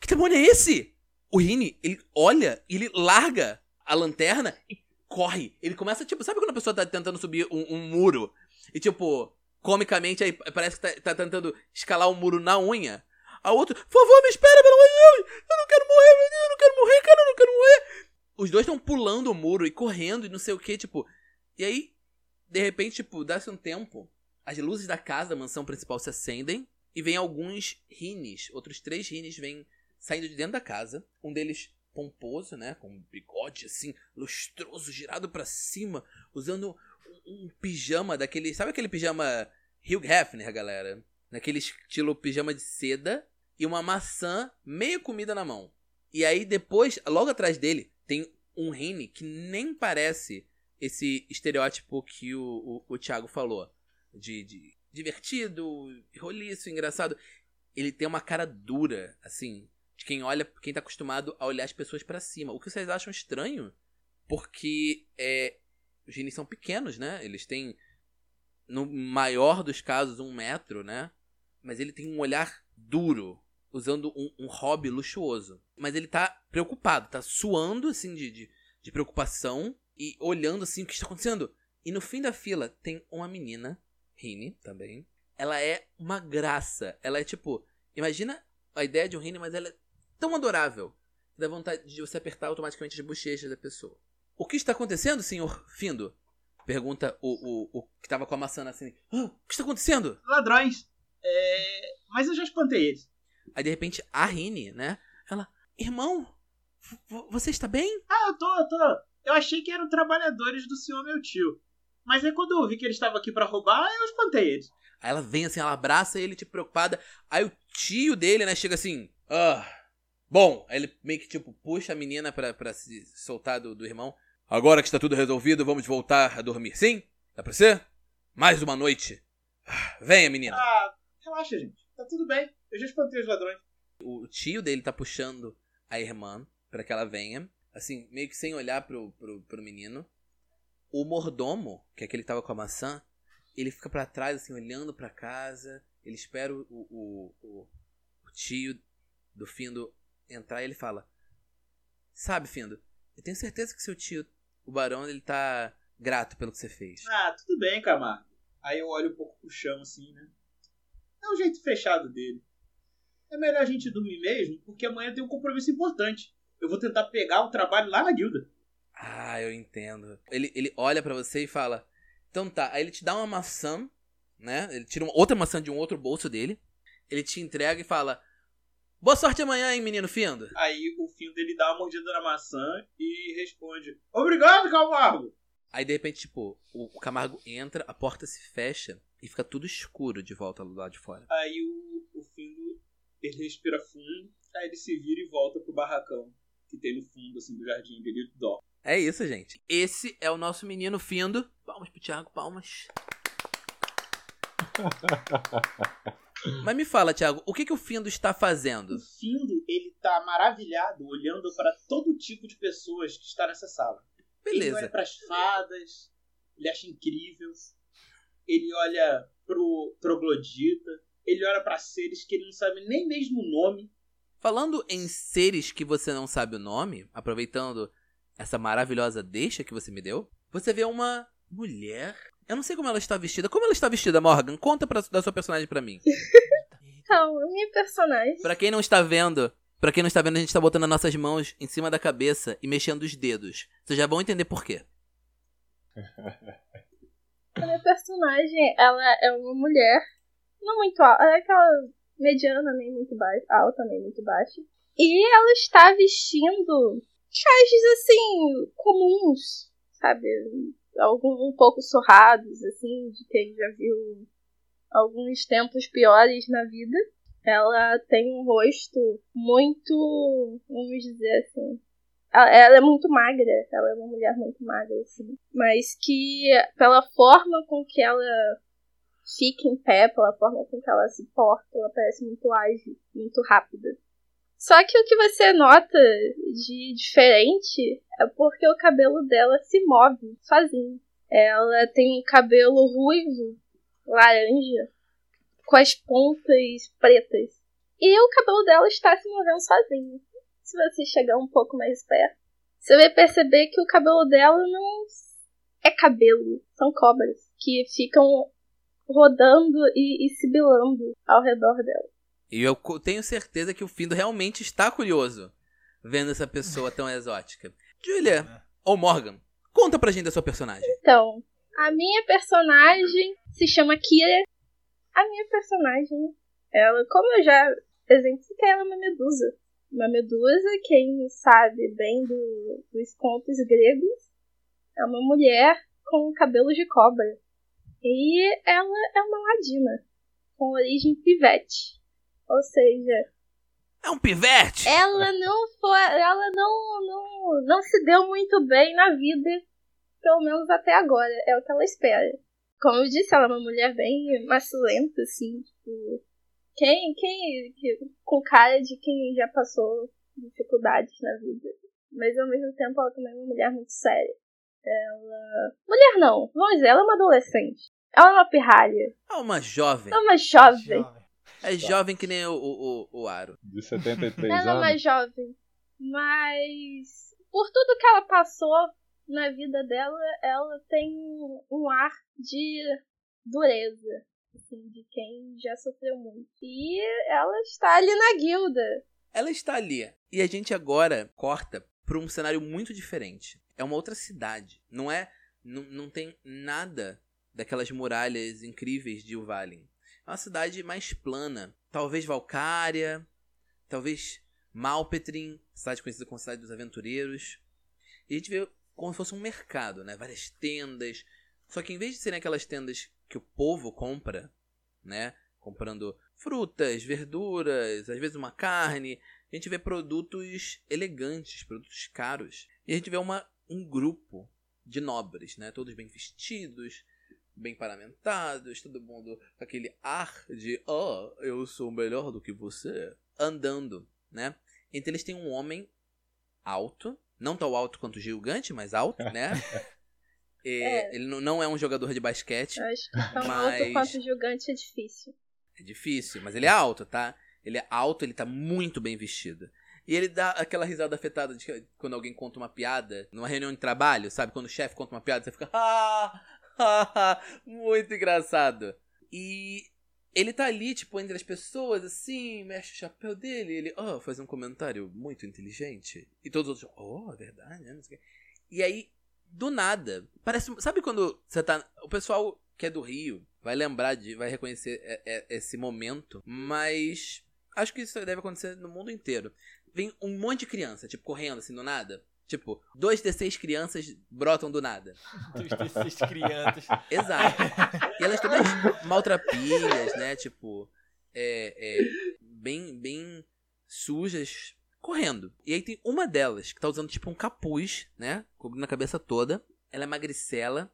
Que demônio é esse? O Rini, ele olha ele larga a lanterna e corre. Ele começa, tipo, sabe quando a pessoa tá tentando subir um, um muro e, tipo, comicamente aí parece que tá, tá tentando escalar o muro na unha? A outra, por favor, me espera, pelo amor de Deus! Eu não quero morrer, meu Deus, eu não quero morrer, cara, eu não quero morrer! Os dois estão pulando o muro e correndo e não sei o que, tipo. E aí, de repente, tipo, dá-se um tempo, as luzes da casa, da mansão principal se acendem e vem alguns rines, outros três rines vêm saindo de dentro da casa. Um deles pomposo, né, com um bigode assim, lustroso, girado pra cima, usando um, um pijama daquele, sabe aquele pijama Hugh Hefner, galera? Naquele estilo pijama de seda e uma maçã meio comida na mão. E aí depois, logo atrás dele, tem um Rine que nem parece esse estereótipo que o, o, o Thiago falou. De, de divertido, roliço, engraçado. Ele tem uma cara dura, assim, de quem olha, quem tá acostumado a olhar as pessoas pra cima. O que vocês acham estranho? Porque é, os Rines são pequenos, né? Eles têm, no maior dos casos, um metro, né? Mas ele tem um olhar duro, usando um, um hobby luxuoso. Mas ele tá preocupado, tá suando, assim, de, de, de preocupação e olhando, assim, o que está acontecendo. E no fim da fila tem uma menina, Rini também. Ela é uma graça. Ela é tipo, imagina a ideia de um Rini, mas ela é tão adorável. que Dá vontade de você apertar automaticamente as bochechas da pessoa. O que está acontecendo, senhor Findo? Pergunta o, o, o que tava com a maçã assim. "Ah, o que está acontecendo? Ladrões. É... Mas eu já espantei eles. Aí de repente a Rini, né? Ela, irmão, vo- você está bem? Ah, eu tô, eu tô. Eu achei que eram trabalhadores do senhor meu tio. Mas aí quando eu vi que eles estavam aqui pra roubar, eu espantei eles. Aí ela vem assim, ela abraça ele, tipo, preocupada. Aí o tio dele, né, chega assim, ah, bom. Aí ele meio que, tipo, puxa a menina pra, pra se soltar do, do irmão. Agora que está tudo resolvido, vamos voltar a dormir. Sim? Dá pra ser? Mais uma noite. Ah, Venha, menina. Ah, relaxa, gente. Tá tudo bem. Eu já espantei os ladrões. O tio dele tá puxando a irmã pra que ela venha. Assim, meio que sem olhar pro, pro, pro menino. O mordomo, que é aquele que tava com a maçã, ele fica pra trás, assim, olhando pra casa. Ele espera o, o, o, tio do Findo entrar e ele fala: Sabe, Findo, eu tenho certeza que seu tio, o barão, ele tá grato pelo que você fez. Ah, tudo bem, Camargo. Aí eu olho um pouco pro chão assim, né? É o jeito fechado dele. É melhor a gente dormir mesmo, porque amanhã tem um compromisso importante. Eu vou tentar pegar o trabalho lá na guilda. Ah, eu entendo. Ele, ele olha pra você e fala: Então tá. Aí ele te dá uma maçã, né? Ele tira uma outra maçã de um outro bolso dele. Ele te entrega e fala: Boa sorte amanhã, hein, menino Findo. Aí o fim dele dá uma mordida na maçã e responde: Obrigado, Camargo! Aí de repente, tipo, o, Camargo entra, a porta se fecha e fica tudo escuro de volta do lado de fora. Aí o, o Findo ele respira fundo, aí ele se vira e volta pro barracão que tem no fundo assim do jardim dele dorme. É isso, gente. Esse é o nosso menino Findo. Palmas pro Thiago, palmas. Mas me fala, Thiago, o que, que o Findo está fazendo? O Findo, ele tá maravilhado olhando para todo tipo de pessoas que está nessa sala. Ele olha Beleza. para as fadas, ele acha incrível. Ele olha pro troglodita, ele olha para seres que ele não sabe nem mesmo o nome. Falando em seres que você não sabe o nome, aproveitando essa maravilhosa deixa que você me deu, você vê uma mulher. Eu não sei como ela está vestida. Como ela está vestida, Morgan? Conta pra, da sua personagem pra mim. Então, a minha personagem. Pra quem não está vendo, pra quem não está vendo, a gente tá botando as nossas mãos em cima da cabeça e mexendo os dedos. Vocês já vão entender por quê. A minha personagem, ela é uma mulher. Não muito alta. Ela é aquela mediana, nem muito baixa. Alta, nem muito baixa. E ela está vestindo trajes assim, comuns, sabe? Algum, um pouco surrados, assim, de quem já viu alguns tempos piores na vida. Ela tem um rosto muito, vamos dizer assim, ela, é muito magra, ela é uma mulher muito magra, assim. Mas que, pela forma com que ela fica em pé, pela forma com que ela se porta, ela parece muito ágil, muito rápida. Só que o que você nota de diferente é porque o cabelo dela se move sozinho. Ela tem um cabelo ruivo, laranja, com as pontas pretas. E o cabelo dela está se movendo sozinho. Se você chegar um pouco mais perto, você vai perceber que o cabelo dela não é cabelo, são cobras que ficam rodando e, e sibilando ao redor dela. E eu tenho certeza que o Findo realmente está curioso vendo essa pessoa tão exótica. Julia, ou Morgan, conta pra gente da sua personagem. Então, a minha personagem se chama Kira. A minha personagem, ela, como eu já exemplifiquei, ela é uma medusa. Uma medusa, quem sabe bem do- dos contos gregos, é uma mulher com cabelos de cobra. E ela é uma ladina, com origem pivete. Ou seja, É um pivete! ela não foi. Ela não, não, não se deu muito bem na vida, pelo menos até agora. É o que ela espera. Como eu disse, ela é uma mulher bem macilenta, assim, tipo. Quem, quem, que- com cara de quem já passou dificuldades na vida. Mas ao mesmo tempo ela também é uma mulher muito séria. Ela. Mulher não, vamos dizer, ela é uma adolescente. Ela é uma pirralha. É uma jovem. Ela é uma jovem. Jovem. É jovem que nem o, o, o, o Aro. De 73 Ela é anos. mais jovem. Mas por tudo que ela passou na vida dela, ela tem um ar de dureza. Assim, de quem já sofreu muito. E ela está ali na guilda. Ela está ali. E a gente agora corta para um cenário muito diferente. É uma outra cidade. Não é. Não, não tem nada daquelas muralhas incríveis de Uvalin. É uma cidade mais plana. Talvez Valcária. Talvez Malpetrin, cidade conhecida como cidade dos aventureiros. E a gente vê como se fosse um mercado, né? Várias tendas. Só que em vez de serem aquelas tendas que o povo compra, né? Comprando frutas, verduras, às vezes uma carne, a gente vê produtos elegantes, produtos caros. E a gente vê uma, um grupo de nobres, né? Todos bem vestidos, bem paramentados, todo mundo com aquele ar de, oh, eu sou melhor do que você, andando, né? Entre eles tem um homem alto, não tão alto quanto o gigante, mas alto, né? É. Ele não- é um jogador de basquete, Eu acho que tão Mas- alto quanto gigante é difícil. é difícil, mas ele é alto, tá? Ele é alto, ele tá muito bem vestido. E ele dá aquela risada afetada de quando alguém conta uma piada numa reunião de trabalho, sabe? Quando o chefe conta uma piada, você fica. Ah, ah, ah", muito engraçado. E ele tá ali, tipo, entre as pessoas, assim, mexe o chapéu dele, ele, oh, faz um comentário muito inteligente. E todos os outros, oh, é verdade, né? E aí, do nada, parece. Sabe quando você tá. O pessoal que é do Rio vai lembrar de. vai reconhecer é- é- esse momento, mas. Acho que isso deve acontecer no mundo inteiro. Vem um monte de criança, tipo, correndo assim do nada. Tipo, dois de seis crianças brotam do nada. Dos desses crianças. Exato. E elas todas maltrapilhas, né? Tipo, é, é, bem, bem sujas, correndo. E aí tem uma delas que tá usando tipo um capuz, né? Cobrindo a cabeça toda. Ela é magricela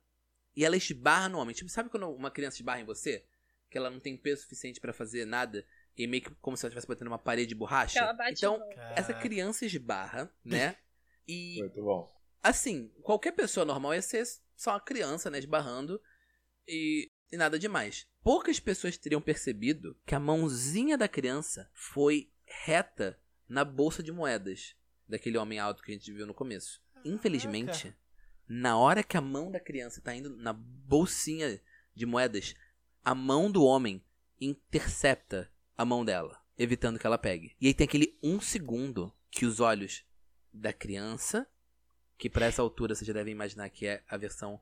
e ela esbarra no homem. Tipo, sabe quando uma criança esbarra em você? Que ela não tem peso suficiente pra fazer nada e meio que como se ela estivesse batendo uma parede de borracha? Ela bate então, no- essa criança esbarra, né? E Muito bom. assim, qualquer pessoa normal ia ser só uma criança, né, esbarrando e, e nada demais. Poucas pessoas teriam percebido que a mãozinha da criança foi reta na bolsa de moedas daquele homem alto que a gente viu no começo. Infelizmente, na hora que a mão da criança tá indo na bolsinha de moedas, a mão do homem intercepta a mão dela, evitando que ela pegue. E aí tem aquele um segundo que os olhos da criança, que pra essa altura você já deve imaginar que é a versão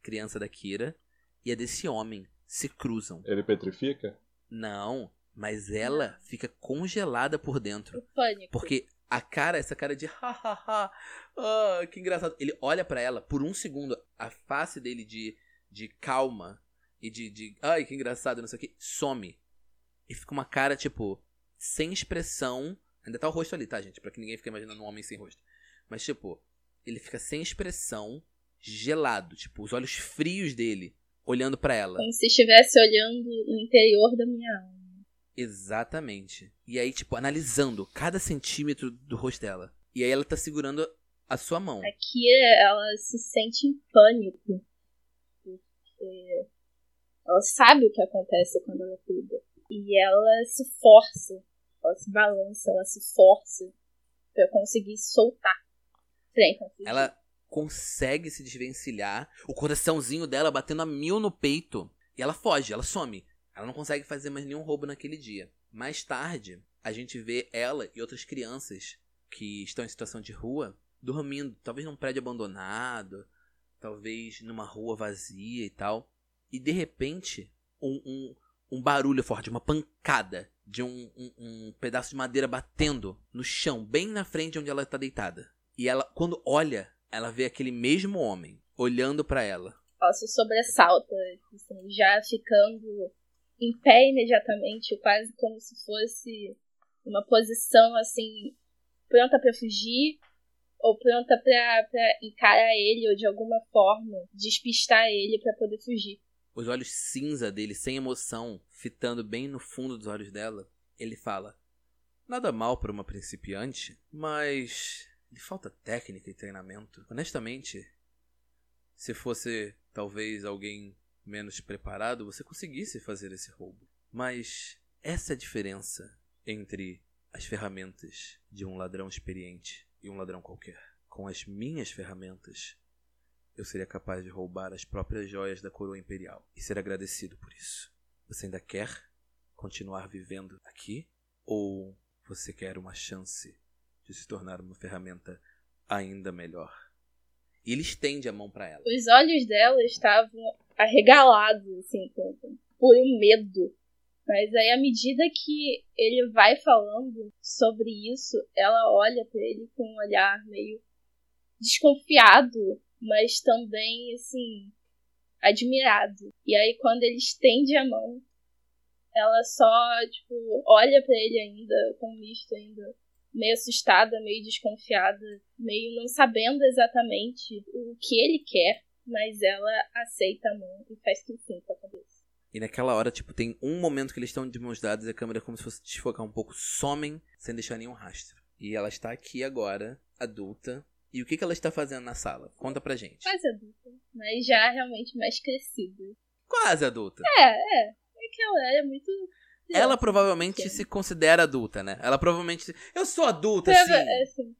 criança da Kira, e a desse homem se cruzam. Ele petrifica? Não, mas ela fica congelada por dentro. O pânico. Porque a cara, essa cara de hahaha, ah, que engraçado. Ele olha pra ela por um segundo, a face dele de, de calma e de, de ai que engraçado, não sei o que, some. E fica uma cara, tipo, sem expressão. Ainda tá o rosto ali, tá, gente? Pra que ninguém fique imaginando um homem sem rosto. Mas, tipo, ele fica sem expressão, gelado, tipo, os olhos frios dele, olhando pra ela. Como se estivesse olhando no interior da minha alma. Exatamente. E aí, tipo, analisando cada centímetro do rosto dela. E aí ela tá segurando a sua mão. A Kira, ela se sente em pânico. Porque ela sabe o que acontece quando ela cuida. E ela se força. Ela se balança, ela se força pra conseguir soltar. Ela consegue se desvencilhar, o coraçãozinho dela batendo a mil no peito. E ela foge, ela some. Ela não consegue fazer mais nenhum roubo naquele dia. Mais tarde, a gente vê ela e outras crianças que estão em situação de rua dormindo, talvez num prédio abandonado, talvez numa rua vazia e tal. E de repente, um, um, um barulho forte, uma pancada de um, um, um pedaço de madeira batendo no chão, bem na frente onde ela está deitada. E ela, quando olha, ela vê aquele mesmo homem olhando pra ela. Ela se sobressalta, assim, já ficando em pé imediatamente, quase como se fosse uma posição assim, pronta pra fugir, ou pronta pra encarar ele, ou de alguma forma despistar ele pra poder fugir. Os olhos cinza dele, sem emoção, fitando bem no fundo dos olhos dela. Ele fala: Nada mal para uma principiante, mas lhe falta técnica e treinamento. Honestamente, se fosse talvez alguém menos preparado, você conseguisse fazer esse roubo. Mas essa é a diferença entre as ferramentas de um ladrão experiente e um ladrão qualquer. Com as minhas ferramentas, eu seria capaz de roubar as próprias joias da coroa imperial e ser agradecido por isso. Você ainda quer continuar vivendo aqui? Ou você quer uma chance de se tornar uma ferramenta ainda melhor? E ele estende a mão para ela. Os olhos dela estavam arregalados, assim, com puro medo. Mas aí, à medida que ele vai falando sobre isso, ela olha pra ele com um olhar meio desconfiado, mas também, assim, admirado. E aí, quando ele estende a mão, ela só, tipo, olha pra ele ainda, com um misto ainda, meio assustada, meio desconfiada, meio não sabendo exatamente o que ele quer, mas ela aceita a mão e faz que sim com a cabeça. E naquela hora, tipo, tem um momento que eles estão de mãos dadas e a câmera, como se fosse desfocar um pouco, somem sem deixar nenhum rastro. E ela está aqui agora, adulta. E o que, que ela está fazendo na sala? Conta pra gente. Quase adulta, mas já realmente mais crescida. Quase adulta. É, é. É que ela era muito Ela provavelmente se considera adulta, né? Ela provavelmente. Eu sou adulta, Eu, sim. é, assim,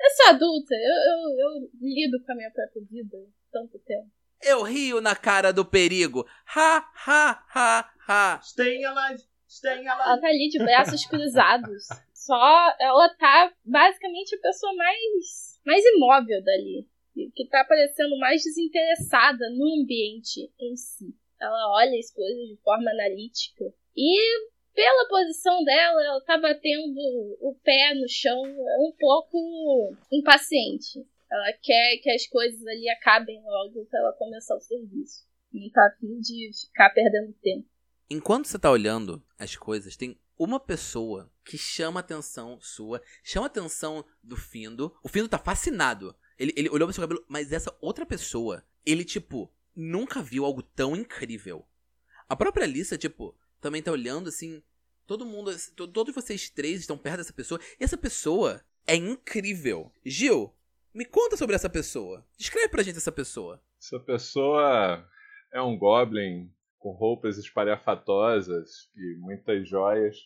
eu sou adulta, eu, eu, eu lido com a minha própria vida há tanto tempo. Eu rio na cara do perigo. Ha, ha, ha, ha. Staying alive, Ela alive. tá ali de braços cruzados. Só ela tá basicamente a pessoa mais, mais imóvel dali. Que que tá parecendo mais desinteressada no ambiente em si. Ela olha as coisas de forma analítica. E pela posição dela, ela tá batendo o pé no chão é um pouco impaciente. Ela quer que as coisas ali acabem logo pra ela começar o serviço. Não tá afim de ficar perdendo tempo. Enquanto você tá olhando as coisas, tem uma pessoa que chama a atenção sua, chama a atenção do Findo. O Findo tá fascinado. Ele, ele olhou pro seu cabelo, mas essa outra pessoa, ele, tipo, nunca viu algo tão incrível. A própria Alissa, tipo, também tá olhando assim. Todo mundo, assim, to- todos vocês três estão perto dessa pessoa. E essa pessoa é incrível. Gil, me conta sobre essa pessoa. Descreve pra gente essa pessoa. Essa pessoa é um goblin com roupas espalhafatosas e muitas joias,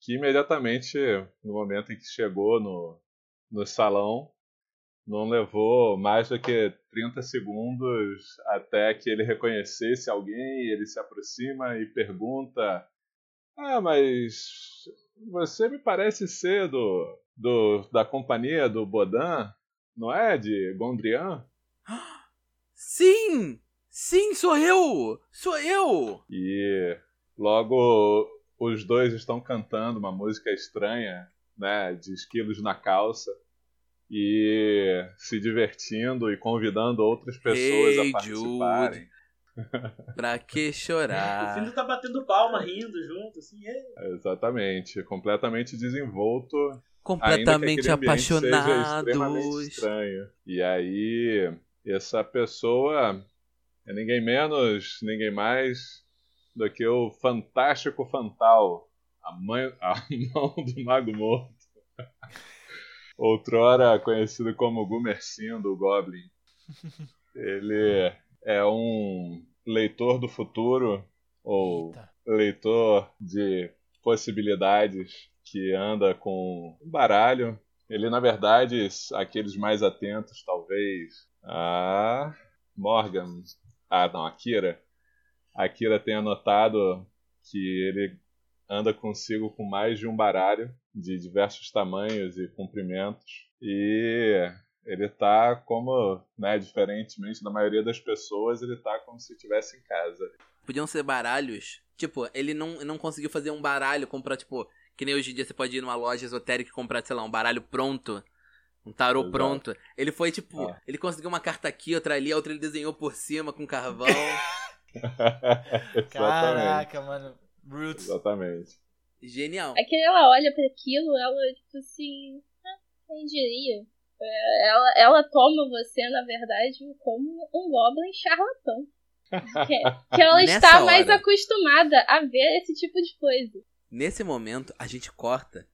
que imediatamente, no momento em que chegou no, no salão, não levou mais do que 30 segundos até que ele reconhecesse alguém, ele se aproxima e pergunta: Ah, mas você me parece ser do, do, da companhia do Bodan, não é? De Gondrian? Sim! Sim, sou eu! Sou eu! E logo os dois estão cantando uma música estranha, né, de esquilos na calça e se divertindo e convidando outras pessoas Hey, a participarem. Pra que O chorar? filho tá batendo palma, rindo junto, assim. é. Exatamente, completamente desenvolto, ainda Completamente que aquele ambiente seja extremamente apaixonados. estranho. E aí essa pessoa é ninguém menos, ninguém mais do que o fantástico Fantal, a, mãe, a mão do Mago Morto. Outrora conhecido como Gumercindo, o Goblin. Ele é um leitor do futuro, ou Eita. leitor de possibilidades que anda com um baralho. Ele, na verdade, aqueles mais atentos, talvez, a Morgan. Ah, não, a Kira. A Kira tem anotado que ele anda consigo com mais de um baralho de diversos tamanhos e comprimentos. E ele tá como, né, diferentemente da maioria das pessoas, ele tá como se estivesse em casa. Podiam ser baralhos. Tipo, ele não, não conseguiu fazer um baralho, comprar, tipo, que nem hoje em dia você pode ir numa loja esotérica e comprar, sei lá, um baralho pronto. Um tarô Exato. pronto. Ele foi, tipo, Ah. ele conseguiu uma carta aqui, outra ali, a outra ele desenhou por cima com carvão. Exatamente. Caraca, mano. Roots. Exatamente. Genial. É que ela olha para aquilo, ela, tipo assim, ah, quem diria? É, Ela, ela toma você, na verdade, como um goblin charlatão. Que, que ela está mais hora. acostumada a ver esse tipo de coisa. Nesse momento, a gente corta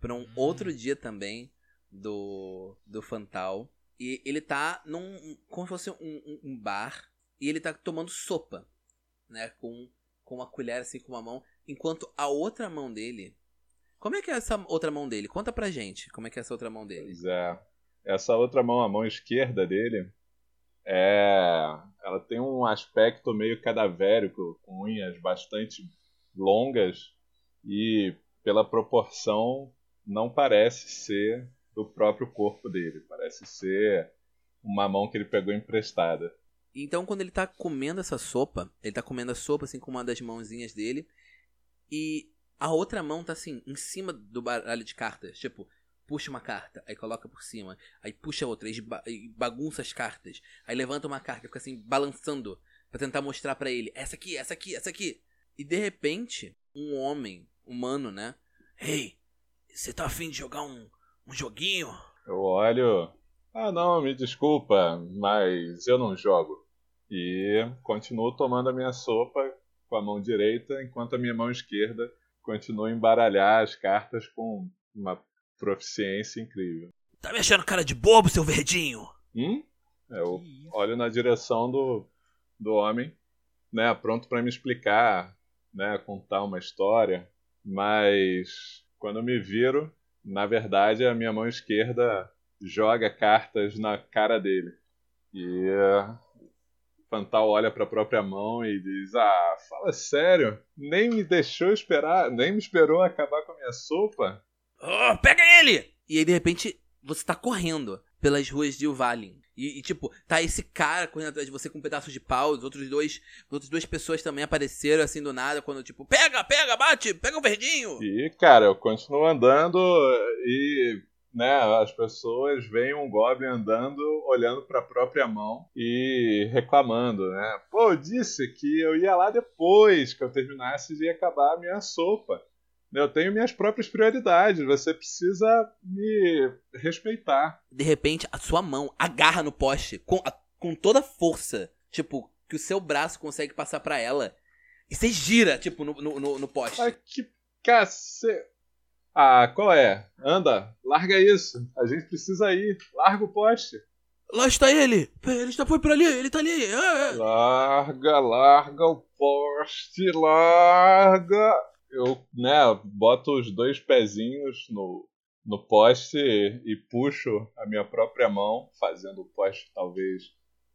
pra um outro dia também do, do Fantal. E ele tá num. como se fosse um, um- um bar. E ele tá tomando sopa. Né? Com, com uma colher assim com uma mão. Enquanto a outra mão dele. Como é que é essa outra mão dele? Conta pra gente como é que é essa outra mão dele. Pois é. Essa outra mão, a mão esquerda dele, é. Ela tem um aspecto meio cadavérico, com unhas bastante longas e, pela proporção, não parece ser do próprio corpo dele. Parece ser uma mão que ele pegou emprestada. Então, quando ele tá comendo essa sopa, ele tá comendo a sopa assim com uma das mãozinhas dele. E a outra mão tá assim, em cima do baralho de cartas. Tipo, puxa uma carta, aí coloca por cima. Aí puxa outra, aí ba- bagunça as cartas. Aí levanta uma carta, fica assim, balançando. Pra tentar mostrar pra ele: essa aqui, essa aqui, essa aqui. E de repente, um homem, humano, né? Ei, você tá afim de jogar um, um joguinho? Eu olho. Ah, não, me desculpa, mas eu não jogo. E continuo tomando a minha sopa com a mão direita, enquanto a minha mão esquerda continua a embaralhar as cartas com uma proficiência incrível. Tá me achando cara de bobo, seu verdinho? Hum? Eu Que isso? olho na direção do, do homem, né, pronto para me explicar, né, contar uma história. Mas quando eu me viro, na verdade a minha mão esquerda joga cartas na cara dele. E uh, Fantal olha para a própria mão e diz: Ah, fala sério, nem me deixou esperar, nem me esperou acabar com a minha sopa. Oh, pega ele! E aí de repente você tá correndo pelas ruas de Uvalin. E, e, tipo, tá esse cara correndo atrás de você com um pedaço de pau. Os outros dois. As outras duas pessoas também apareceram assim do nada. Quando, tipo, pega, pega, bate, pega o verdinho. E, cara, eu continuo andando e. Né, as pessoas veem um Goblin andando, olhando para a própria mão e reclamando, né? Pô, eu disse que eu ia lá depois que eu terminasse de acabar a minha sopa. Eu tenho minhas próprias prioridades. Você precisa me respeitar. De repente, a sua mão agarra no poste com, a, com toda a força. Tipo, que o seu braço consegue passar para ela. E você gira, tipo, no, no, no poste. Ah, que cacete. Ah, qual é? Anda, larga isso. A gente precisa ir. Larga o poste. Lá está ele! Ele já foi por ali, ele tá ali! É, é. Larga, larga o poste, larga! eu, né, boto os dois pezinhos no, no poste e puxo a minha própria mão, fazendo o poste talvez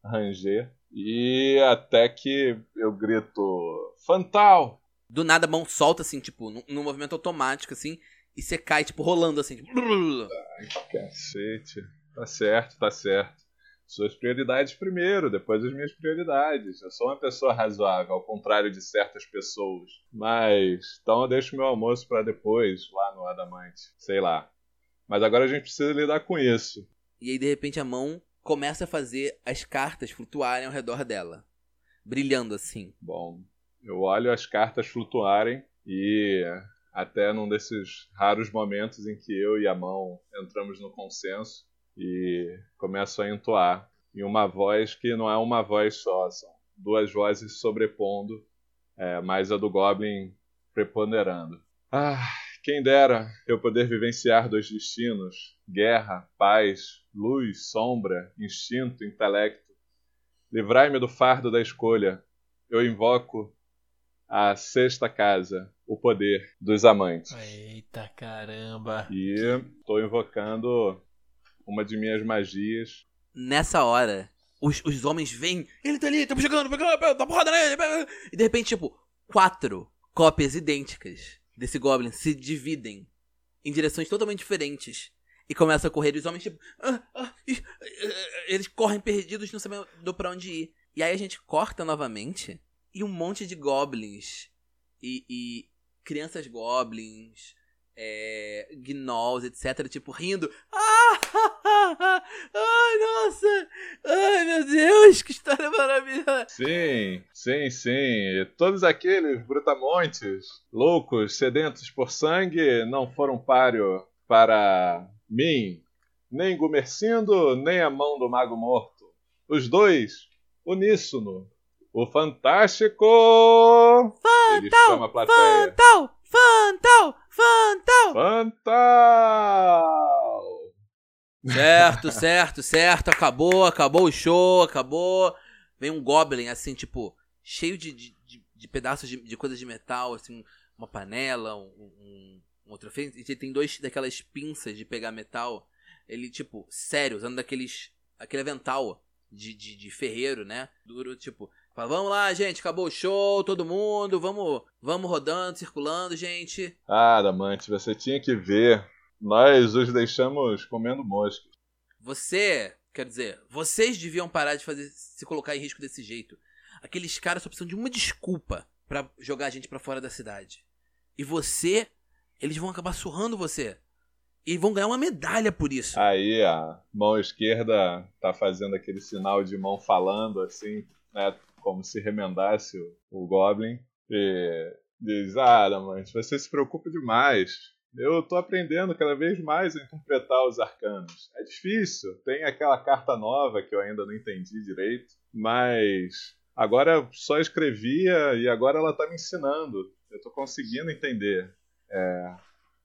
ranger. E até que eu grito: Fantal! Do nada a mão solta assim, tipo, num, num movimento automático, assim, e você cai, tipo, rolando assim. Tipo... Ai, cacete. Tá certo, tá certo suas prioridades primeiro, depois as minhas prioridades. Eu sou uma pessoa razoável, ao contrário de certas pessoas. Mas, então eu deixo meu almoço para depois, lá no Adamante. Sei lá. Mas agora a gente precisa lidar com isso. E aí, de repente, a mão começa a fazer as cartas flutuarem ao redor dela. Brilhando assim. Bom, eu olho as cartas flutuarem e até num desses raros momentos em que eu e a mão entramos no consenso, e começo a entoar em uma voz que não é uma voz só, são duas vozes sobrepondo, é, mas a do Goblin preponderando. Ah, quem dera eu poder vivenciar dois destinos: guerra, paz, luz, sombra, instinto, intelecto. Livrai-me do fardo da escolha. Eu invoco a sexta casa, o poder dos amantes. Eita caramba! E estou invocando uma de minhas magias. Nessa hora, os, os homens vêm, ele tá ali, estamos chegando, pegando, dá porrada nele, e de repente, tipo, quatro cópias idênticas desse Goblin se dividem em direções totalmente diferentes e começam a correr. E os homens, tipo, ah, ah, eles correm perdidos, não sabem pra onde ir. E aí a gente corta novamente e um monte de goblins e, e crianças goblins é, gnolls, etc., tipo, rindo. Ah, ai, nossa! Ai, meu Deus, que história maravilhosa! Sim, sim, sim. Todos aqueles brutamontes, loucos, sedentos por sangue, não foram páreo para mim, nem Gumercindo, nem a mão do Mago Morto. Os dois, uníssono. O Fantástico! Fantal! Ele chama a plateia. Fantal! Fantal! Fantal! Fantal! Certo, certo, certo. Acabou, acabou o show, acabou. Vem um Goblin, assim, tipo, cheio de, de, de pedaços de, de coisas de metal, assim, uma panela, um, um, um outro E tem dois daquelas pinças de pegar metal. Ele, tipo, sério, usando daqueles. aquele avental de, de, de ferreiro, né? Duro, tipo, Fala, vamos lá, gente, acabou o show, todo mundo, vamos, vamos rodando, circulando, gente. Ah, Damante, você tinha que ver. Nós os deixamos comendo moscas. Você, quer dizer, vocês deviam parar de fazer se colocar em risco desse jeito. Aqueles caras só precisam de uma desculpa para jogar a gente para fora da cidade. E você, eles vão acabar surrando você. E vão ganhar uma medalha por isso. Aí a mão esquerda tá fazendo aquele sinal de mão falando assim, né? Como se remendasse o, o Goblin. E diz: Ah, Adamant, você se preocupa demais. Eu tô aprendendo cada vez mais a interpretar os arcanos. É difícil, tem aquela carta nova que eu ainda não entendi direito, mas agora só escrevia e agora ela tá me ensinando. Eu tô conseguindo entender. É,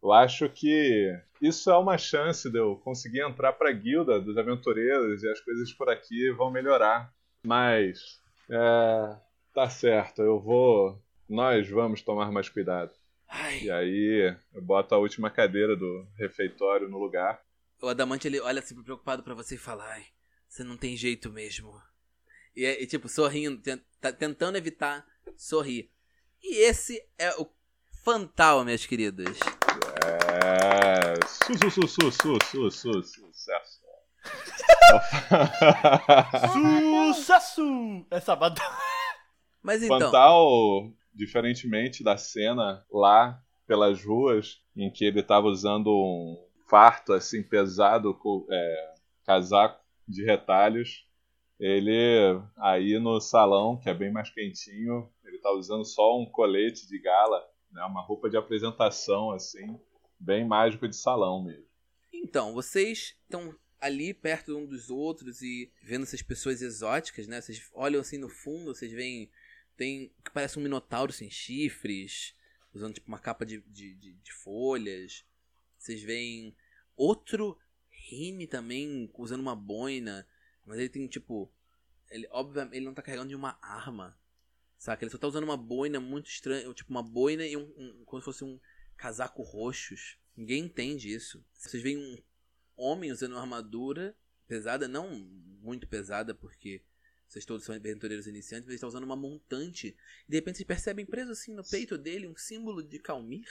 eu acho que isso é uma chance de eu conseguir entrar para a guilda dos aventureiros e as coisas por aqui vão melhorar. Mas é, tá certo, eu vou. Nós vamos tomar mais cuidado. Ai. E aí eu boto a última cadeira do refeitório no lugar. O Adamante ele olha assim preocupado pra você e fala: Ai, você não tem jeito mesmo. E, é- e, tipo, sorrindo, ten- tá tentando evitar sorrir. E esse é o Fantal, meus queridos. É. Su, su, su, su, su, su, su, sucesso. Sucesso! É sabadão. Mas então, Fantal, diferentemente da cena lá pelas ruas, em que ele tava usando um farto assim pesado, é, casaco de retalhos, ele aí no salão, que é bem mais quentinho, ele tá usando só um colete de gala, né, uma roupa de apresentação assim, bem mágico de salão mesmo. então, vocês estão ali perto um dos outros e vendo essas pessoas exóticas, né? Vocês olham assim no fundo, vocês veem. Tem que parece um minotauro sem chifres, usando tipo uma capa de, de, de, de folhas. Vocês veem outro Rine também usando uma boina, mas ele tem tipo. Ele, obviamente, ele não tá carregando nenhuma arma. Saca? Ele só tá usando uma boina muito estranha. Tipo, uma boina e um. um como se fosse um casaco roxos. Ninguém entende isso. Vocês veem um homem usando uma armadura pesada, não muito pesada, porque vocês todos são aventureiros iniciantes, mas ele está usando uma montante. E de repente vocês percebem preso assim no peito dele um símbolo de Calmir.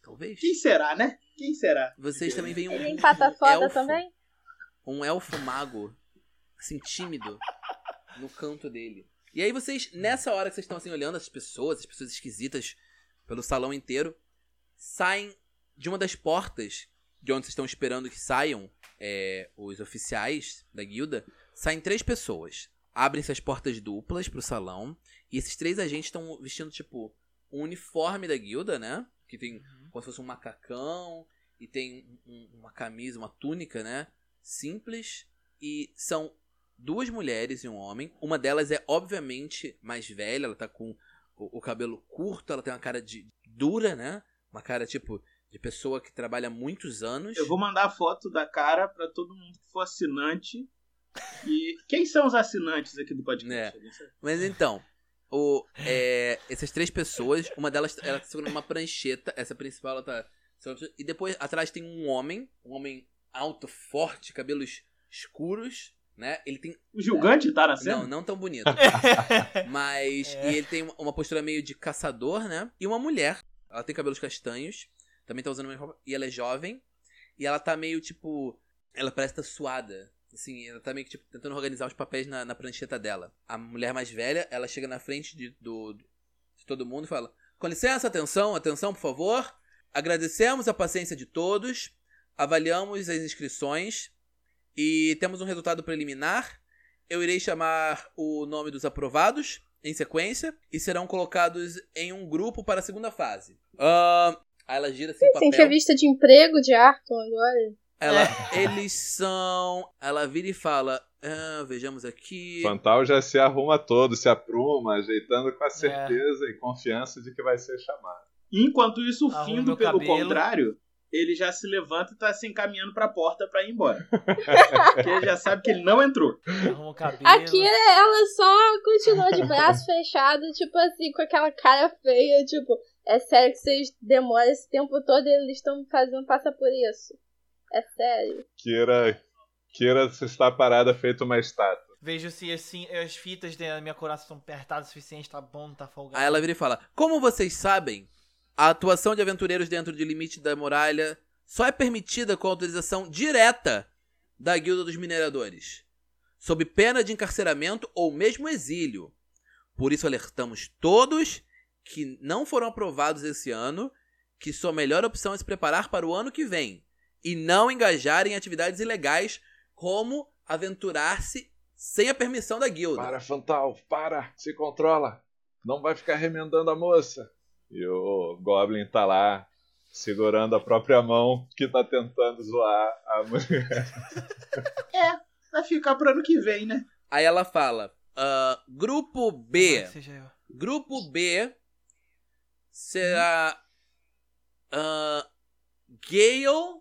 Talvez. Quem será, né? Quem será? Vocês também veem um, Ele empata um foda elfo, também? um elfo mago, assim, tímido, no canto dele. E aí vocês, nessa hora que vocês estão assim olhando as pessoas, as pessoas esquisitas pelo salão inteiro, saem de uma das portas de onde vocês estão esperando que saiam é, os oficiais da guilda, saem três pessoas. Abrem-se as portas duplas pro salão, e esses três agentes estão vestindo, tipo, um uniforme da guilda, né? Que tem como se fosse um macacão, e tem um- uma camisa, uma túnica, né? Simples. E são duas mulheres e um homem. Uma delas é, obviamente, mais velha, ela tá com o, o cabelo curto, ela tem uma cara de dura, né? Uma cara, tipo, de pessoa que trabalha há muitos anos. Eu vou mandar a foto da cara pra todo mundo que for assinante. E quem são os assinantes aqui do podcast? Sabe? Mas então, o, é, essas três pessoas, uma delas ela tá segurando uma prancheta, essa principal ela tá. E depois atrás tem um homem, um homem alto, forte, cabelos escuros, né? Ele tem. O Gigante tá na cena? Não, não tão bonito. Mas. É. E ele tem uma- uma postura meio de caçador, né? E uma mulher. Ela tem cabelos castanhos. Também tá usando uma roupa. E ela é jovem. E ela tá meio tipo. Ela parece estar suada. Assim, ela tá meio que tipo, tentando organizar os papéis na, na prancheta dela. A mulher mais velha, ela chega na frente de, do, de todo mundo e fala: Com licença, atenção, atenção, por favor. Agradecemos a paciência de todos. Avaliamos as inscrições. E temos um resultado preliminar. Eu irei chamar o nome dos aprovados em sequência e serão colocados em um grupo para a segunda fase. Ahn, aí ela gira assim Tem papel. entrevista de emprego de Arthur agora. Ela, eles são. Ela vira e fala: ah, vejamos aqui. Fantal já se arruma todo, se apruma, ajeitando com a certeza e confiança de que vai ser chamado. Enquanto isso, o Findo, pelo cabelo. contrário, ele já se levanta e tá se encaminhando pra porta pra ir embora. Porque ele já sabe que ele não entrou. Arruma o cabelo. Aqui ela só continua de braço fechado, tipo assim, com aquela cara feia, tipo, é sério que vocês demoram esse tempo todo e eles estão me fazendo passar por isso. É sério. Kira, Kira está parada feito uma estátua. Vejo se assim, as fitas da minha coração estão apertadas o suficiente, tá bom, tá folgado. Aí ela vira e fala: Como vocês sabem, a atuação de aventureiros dentro de limite da muralha só é permitida com autorização direta da Guilda dos Mineradores, sob pena de encarceramento ou mesmo exílio. Por isso alertamos todos que não foram aprovados esse ano que sua melhor opção é se preparar para o ano que vem e não engajar em atividades ilegais como aventurar-se sem a permissão da guilda. Para, Fantal, para, se controla. Não vai ficar remendando a moça. E o Goblin tá lá, segurando a própria mão, que tá tentando zoar a mulher. Vai ficar pro ano que vem, né? Aí ela fala: ah, Grupo B. Eu. Grupo B será. ah, Gale.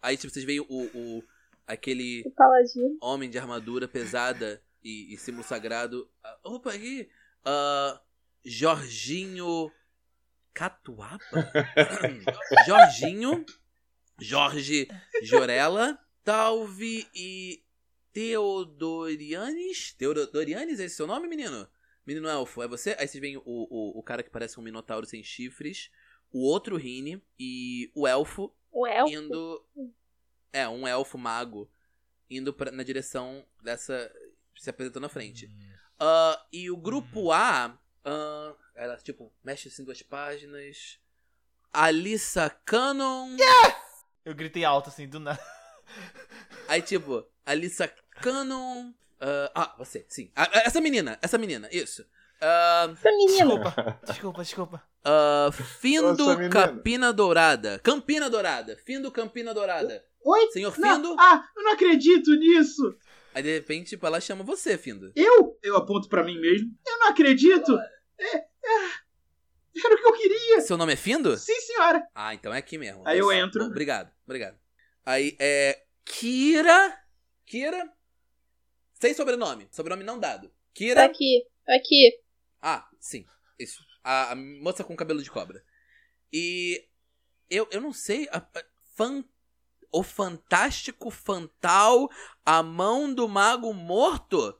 Aí tipo, vocês veem o, o- aquele O paladino. homem de armadura pesada e, e símbolo sagrado. Ah, opa, aqui. Ah, Jorginho Catuaba? Jorginho, Jorge Jorella, Talvi e Teodorianes? Teodorianes, esse é seu nome, menino? Menino elfo, é você? Aí vocês veem o, o, o cara que parece um minotauro sem chifres, o outro Rini e o elfo O elfo. indo. É, um elfo mago indo pra, na direção dessa. se apresentando na frente. Ah, e o grupo A. ah, ela, tipo, mexe assim duas páginas. Alissa Cannon. Eu gritei alto assim, do nada. Aí, tipo, Alissa Cannon. Ah, ah, você, sim. Ah, essa menina, essa menina, isso. Ah, Essa menina. Desculpa, desculpa, desculpa. ah, Findo Nossa. Campina Dourada. Campina Dourada. Findo Campina Dourada. Oi? Senhor Não, Findo. ah, eu não acredito nisso! Aí de repente, tipo, ela chama você, Findo. Eu? Eu aponto pra mim mesmo. Eu não acredito! É, é, era o que eu queria! Seu nome é Findo? Sim, senhora! Ah, então é aqui mesmo. Aí eu Isso. entro. Bom, obrigado, obrigado. Aí é. Kira. Kira. Sem sobrenome. Sobrenome não dado. Tá Kira. aqui. Tá aqui. Ah, sim. Isso. A, a moça com cabelo de cobra. E. Eu, eu não sei. a- a- fan- o Fantástico Fantal. A mão do Mago Morto.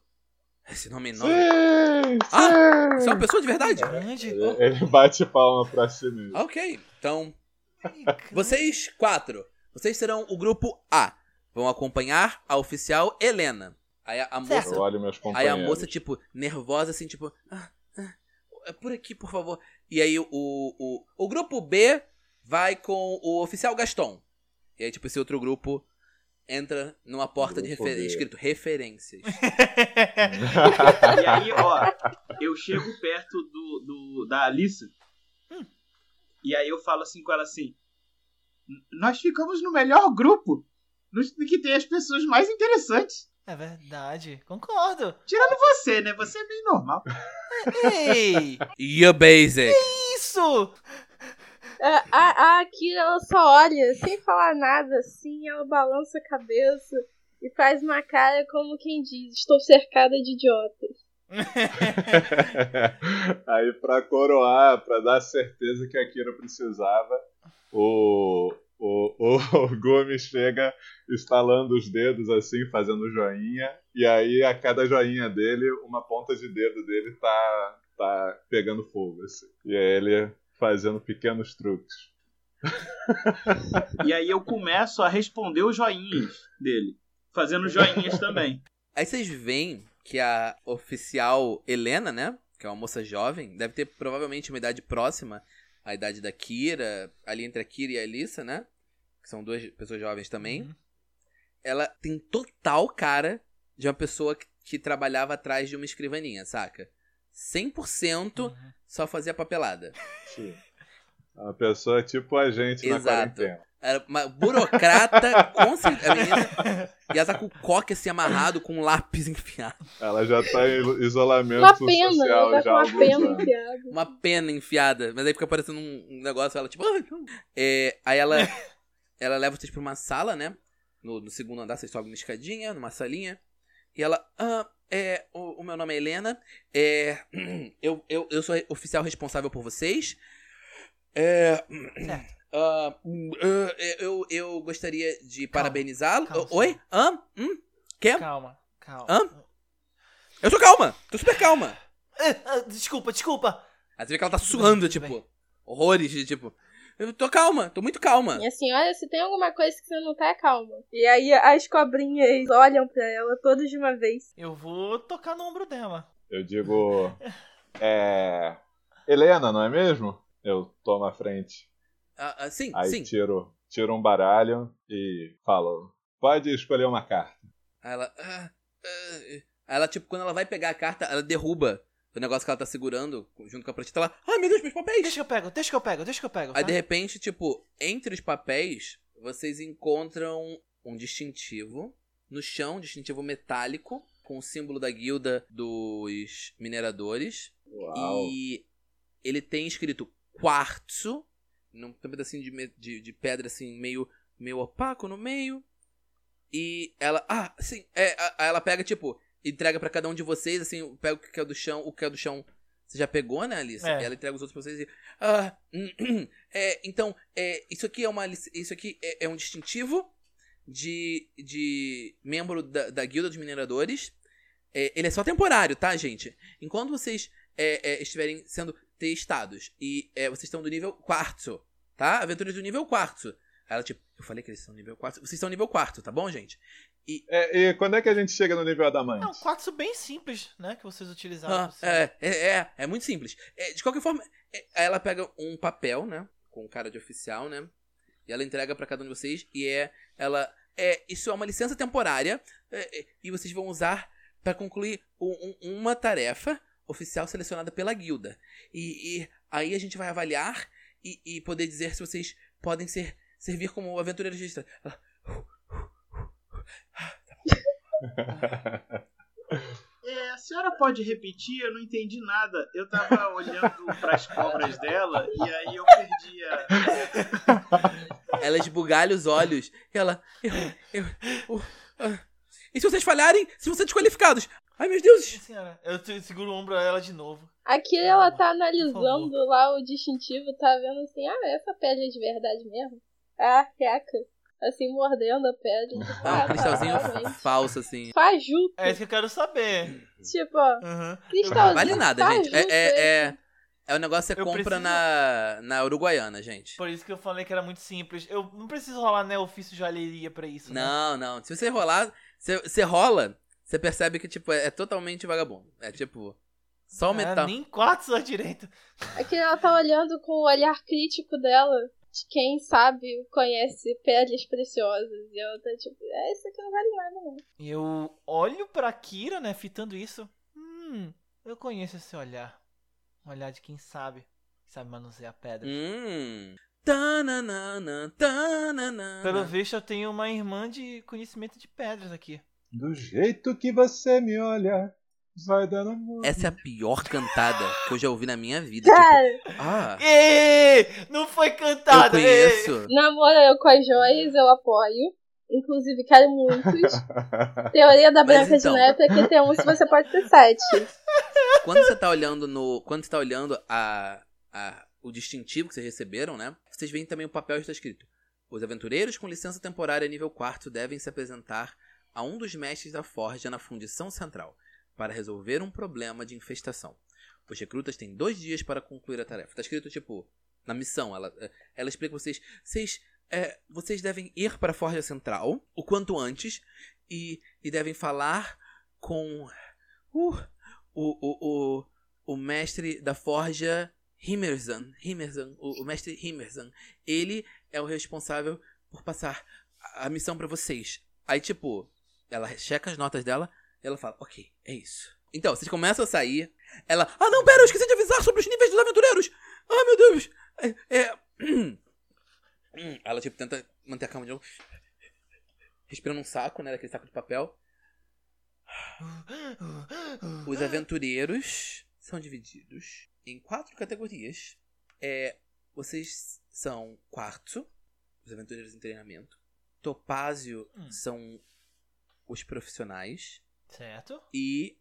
Esse nome não. Sim, Ah, sim. Você é uma pessoa de verdade? Grande. Ele ele bate palma pra si mesmo. Ok. Então, Vocês quatro, vocês serão o grupo A. Vão acompanhar a oficial Helena. Aí a, a moça, Eu olho meus aí a moça tipo nervosa assim, tipo, ah, ah, é por aqui, por favor. E aí o, o, o grupo B vai com o oficial Gaston. E aí tipo esse outro grupo entra numa porta de Grupo refer... B. escrito referências. E aí, ó, eu chego perto do, do da Alissa. E aí eu falo assim com ela assim: Nós ficamos no melhor grupo. No que tem as pessoas mais interessantes. É verdade, concordo. Tirando você, né? Você é bem normal. Ei, You basic. isso! É, A, a Akira, ela só olha, sem falar nada, assim, ela balança a cabeça e faz uma cara como quem diz, estou cercada de idiotas. Aí, pra coroar, pra dar certeza que a Kira precisava, o, o, o, o Gomes chega estalando os dedos assim, fazendo joinha, e aí a cada joinha dele, uma ponta de dedo dele tá, tá pegando fogo. Assim. E é ele fazendo pequenos truques. E aí eu começo a responder os joinhas dele. Fazendo joinhas também. Aí vocês veem que a oficial Helena, né? Que é uma moça jovem, deve ter provavelmente uma idade próxima à idade da Kira, ali entre a Kira e a Alissa, né? Que são duas pessoas jovens também. Uhum. Ela tem total cara de uma pessoa que, trabalhava atrás de uma escrivaninha, saca? 100% Uhum. só fazia papelada. Sim. Uma pessoa tipo a gente na Exato. quarentena. Era uma burocrata, com certeza. a menina- E ela tá com o coque assim amarrado, com um lápis enfiado. Ela já tá em isolamento Uma pena, social ela tá já uma pena anos. enfiada. uma pena enfiada. Mas aí fica parecendo um um negócio, ela tipo. É, aí ela, ela leva vocês pra uma sala, né? No, no segundo andar, vocês sobem uma escadinha, numa salinha. E ela. Ah, é, o, o meu nome é Helena. É, eu, eu, eu sou oficial responsável por vocês. É. Certo. Ah, eu, eu gostaria de parabenizá-lo. Oi? Hã? Hum? Quê? Calma, calma. Hã? Eu tô calma, tô super calma. Ah, ah, desculpa, desculpa. Aí você vê que ela tá suando, tipo, bem. horrores de tipo. Eu tô calma, tô muito calma. E assim, olha, se tem alguma coisa que você não tá, calma. E aí as cobrinhas olham pra ela todas de uma vez. Eu vou tocar no ombro dela. Eu digo. É. Helena, não é mesmo? Eu tomo a frente. Ah, ah, sim, Aí sim. tiro, tiro um baralho e falo: pode escolher uma carta. Aí ela. ah, ah, Aí ela, tipo, quando ela vai pegar a carta, ela derruba o negócio que ela tá segurando junto com a prancheta. Ela. Ai meu Deus, meus papéis! Deixa que eu pego, deixa que eu pego, deixa que eu pego. Aí tá? de repente, tipo, entre os papéis, vocês encontram um distintivo no chão, um distintivo metálico, com o símbolo da guilda dos mineradores. Uau. E ele tem escrito quartzo, num um pedacinho de, de, de pedra assim, meio, meio opaco no meio. E ela. Ah, sim. É, ela pega, tipo, entrega pra cada um de vocês, assim, pega o que é do chão, o que é do chão. Você já pegou, né, Alice? É. Ela entrega os outros pra vocês e. Ah, é, então, é, isso aqui é uma. Isso aqui é, é um distintivo de, de membro da, da guilda dos mineradores. É, ele é só temporário, tá, gente? Enquanto vocês é, é, estiverem sendo testados e é, vocês estão do nível quarto, tá? Aventuras do nível quarto. Ela, tipo, eu falei que eles são nível 4. Vocês são nível 4, tá bom, gente? É, e quando é que a gente chega no nível adamante? É um quartzo bem simples, né? Que vocês utilizaram. Ah, cima. é, é, é, é muito simples. É, de qualquer forma, é, ela pega um papel, né? Com cara de oficial, né? E ela entrega pra cada um de vocês. E é. Ela. É, isso é uma licença temporária. é, é, e vocês vão usar pra concluir um- um- uma tarefa oficial selecionada pela guilda. E, e aí a gente vai avaliar e, e poder dizer se vocês podem ser, servir como aventureiros registrados. Ela, É, a senhora pode repetir? Eu não entendi nada. Eu tava olhando pras cobras dela e aí eu perdi a. Ela esbugalha os olhos. E ela. Eu, eu, o- ah. e se vocês falharem, se ser desqualificados? Ai, meus deuses! Sim, senhora. Eu seguro o ombro dela de novo. Aqui ela tá analisando lá o distintivo, tá vendo assim, ah, essa pele é de verdade mesmo? Ah, reca. Assim, mordendo a pele. Tipo, Ah, ah, um cristalzinho tá, falso, assim. Fajuto. É isso que eu quero saber. Tipo, Aham. cristalzinho Vale nada, gente. fajuto, É, é, é, é o negócio que você Eu compra preciso- na, na Uruguaiana, gente. Por isso que eu falei que era muito simples. Eu não preciso rolar né, ofício de joalheria pra isso. né? Não, não. Se você rolar, você, você rola, você percebe que, tipo, é, é totalmente vagabundo. É tipo. Só o Ah, metal. nem quatro só direito. Aqui ela tá olhando com o olhar crítico dela. De quem sabe, conhece peles preciosas. E ela tá tipo, é, isso aqui não vale nada, não. E eu olho pra Kira, né, fitando isso. Hum, eu conheço esse olhar. Um olhar de quem sabe. Sabe manusear pedra. Hum. Tananana, tananana. Pelo visto, eu tenho uma irmã de conhecimento de pedras aqui. Do jeito que você me olha, vai dando amor. Essa é a pior cantada que eu já ouvi na minha vida. Tipo, Cara, ah, Ê, não foi eu cantado. ê. conheço. namoro eu com as joias, eu apoio. Inclusive, quero muitos. Teoria da Mas Branca então. de Neve é que tem um se você pode ter sete. Quando você tá olhando no. Quando você tá olhando a, a, o distintivo que vocês receberam, né? Vocês veem também o papel que está escrito. Os aventureiros com licença temporária nível 4 devem se apresentar a um dos mestres da forja na fundição central para resolver um problema de infestação. Os recrutas têm dois dias para concluir a tarefa. Tá escrito, tipo, na missão. Ela, ela explica pra vocês. Vocês, é, vocês devem ir para a forja central o quanto antes e, e devem falar com uh, o, o, o, o mestre da forja Himmerzan. Himmerzan o, o mestre Himmerzan. Ele é o responsável por passar a, a missão pra vocês. Aí, tipo, ela checa as notas dela e ela fala, ok, é isso. Então, vocês começam a sair. Ela, ah não, pera, eu esqueci de avisar sobre os níveis dos aventureiros. Ah, meu Deus. É, é... Ela, tipo, tenta manter a calma de novo. Respirando um saco, né, daquele saco de papel. Os aventureiros são divididos em quatro categorias. É, vocês são quartzo, os aventureiros em treinamento. Topázio Hum. são os profissionais. Certo? E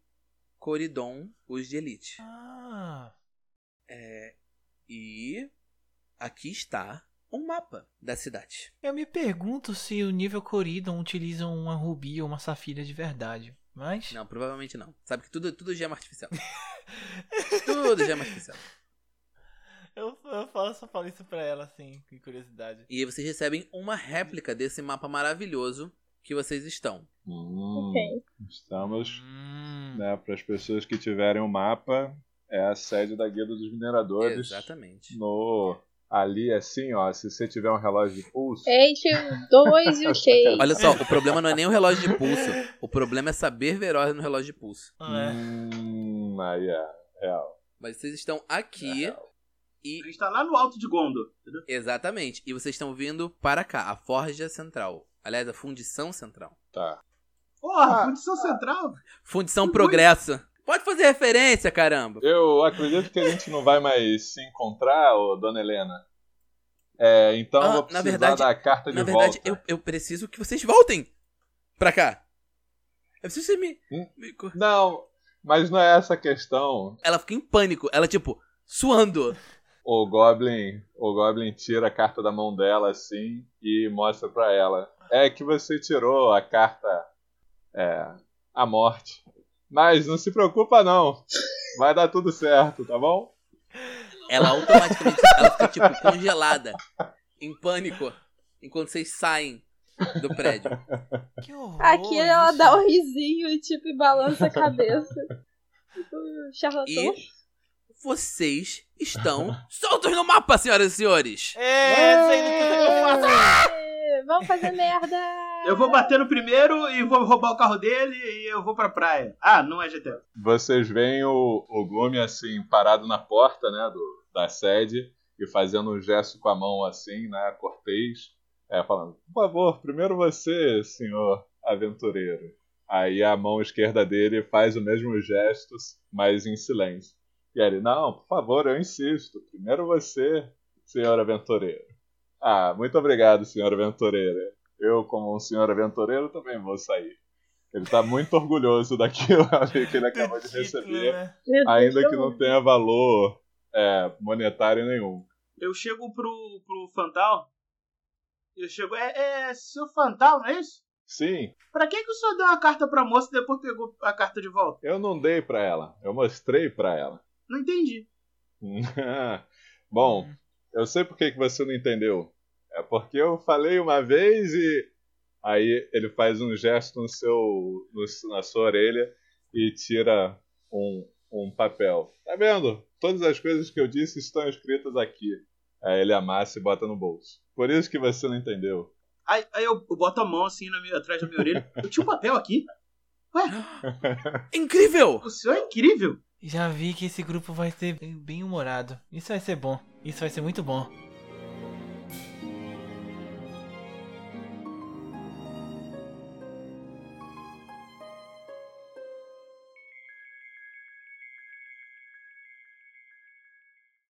Coridon, os de elite. Ah. E aqui está um mapa da cidade. Eu me pergunto se o nível Coridon utiliza uma rubi ou uma safira de verdade. Mas. Não, provavelmente não. Sabe que tudo, tudo gema artificial. tudo gema artificial. Eu, eu falo, só falo isso pra ela, assim, com curiosidade. E aí vocês recebem uma réplica desse mapa maravilhoso que vocês estão. Hum, Ok. Estamos, Hum. né, para as pessoas que tiverem o mapa, é a sede da Guilda dos Mineradores. Exatamente. No ali assim, ó, se você tiver um relógio de pulso, Entre o 2 e o 6. Olha só, o problema não é nem o relógio de pulso. O problema é saber ver horas no relógio de pulso. Ah, é. hum, aí é real. Mas vocês estão É aqui real. e. A gente tá lá no alto de Gondor. entendeu? Exatamente. E vocês estão vindo para cá, a Forja Central. Aliás, a Fundição Central. Tá. Porra, Ah. fundição central. Fundição. Progresso. Pode fazer referência, caramba. Eu acredito que a gente não vai mais se encontrar, ô, dona Helena. É, então Ah, eu vou na precisar verdade- da carta de Na verdade, volta. eu, eu preciso que vocês voltem pra cá. Eu preciso que você me. Hum? me Não, Mas não é essa a questão. Ela fica em pânico. Ela, tipo, suando. O Goblin, o Goblin tira a carta da mão dela assim e mostra pra ela. É que você tirou a carta é, a morte. Mas não se preocupa não. Vai dar tudo certo, tá bom? Ela automaticamente ela fica, tipo, congelada. Em pânico. Enquanto vocês saem do prédio. Que horror. Aqui ela isso. dá um risinho e tipo e balança a cabeça. Tipo, charlatão. E vocês estão soltos no mapa, senhoras e senhores. É, isso aí não que eu faço. Vamos fazer merda! Eu vou bater no primeiro e vou roubar o carro dele e eu vou pra praia. Ah, não é GTA. Vocês veem o, o Gloomy assim, parado na porta, né, do, da sede e fazendo um gesto com a mão assim, né, cortês, é, falando, por favor, primeiro você, senhor aventureiro. Aí a mão esquerda dele faz o mesmo gesto, mas em silêncio. E ele, não, por favor, eu insisto, primeiro você, senhor aventureiro. Ah, muito obrigado, senhor aventureiro. Eu, como um senhor aventureiro, também vou sair. Ele tá muito orgulhoso daquilo ali que ele acabou de receber né? Ainda que não tenha valor é, monetário nenhum. Eu chego pro, pro Fantal. Eu chego. É, é seu Fantal, não é isso? Sim, Pra que, que o senhor deu uma carta pra moça e depois pegou a carta de volta? eu não dei pra ela, eu mostrei pra ela. Não entendi. Bom, eu sei por que que você não entendeu. É porque eu falei uma vez e aí ele faz um gesto no seu, no- na sua orelha e tira um, um papel. Tá vendo? Todas as coisas que eu disse estão escritas aqui. Aí ele amassa e bota no bolso. Por isso que você não entendeu. Aí, aí eu, boto a mão assim na minha- atrás da minha orelha. Eu tinha um papel aqui. Incrível! O senhor é incrível. Já vi que esse grupo vai ser bem humorado. Isso vai ser bom. Isso vai ser muito bom.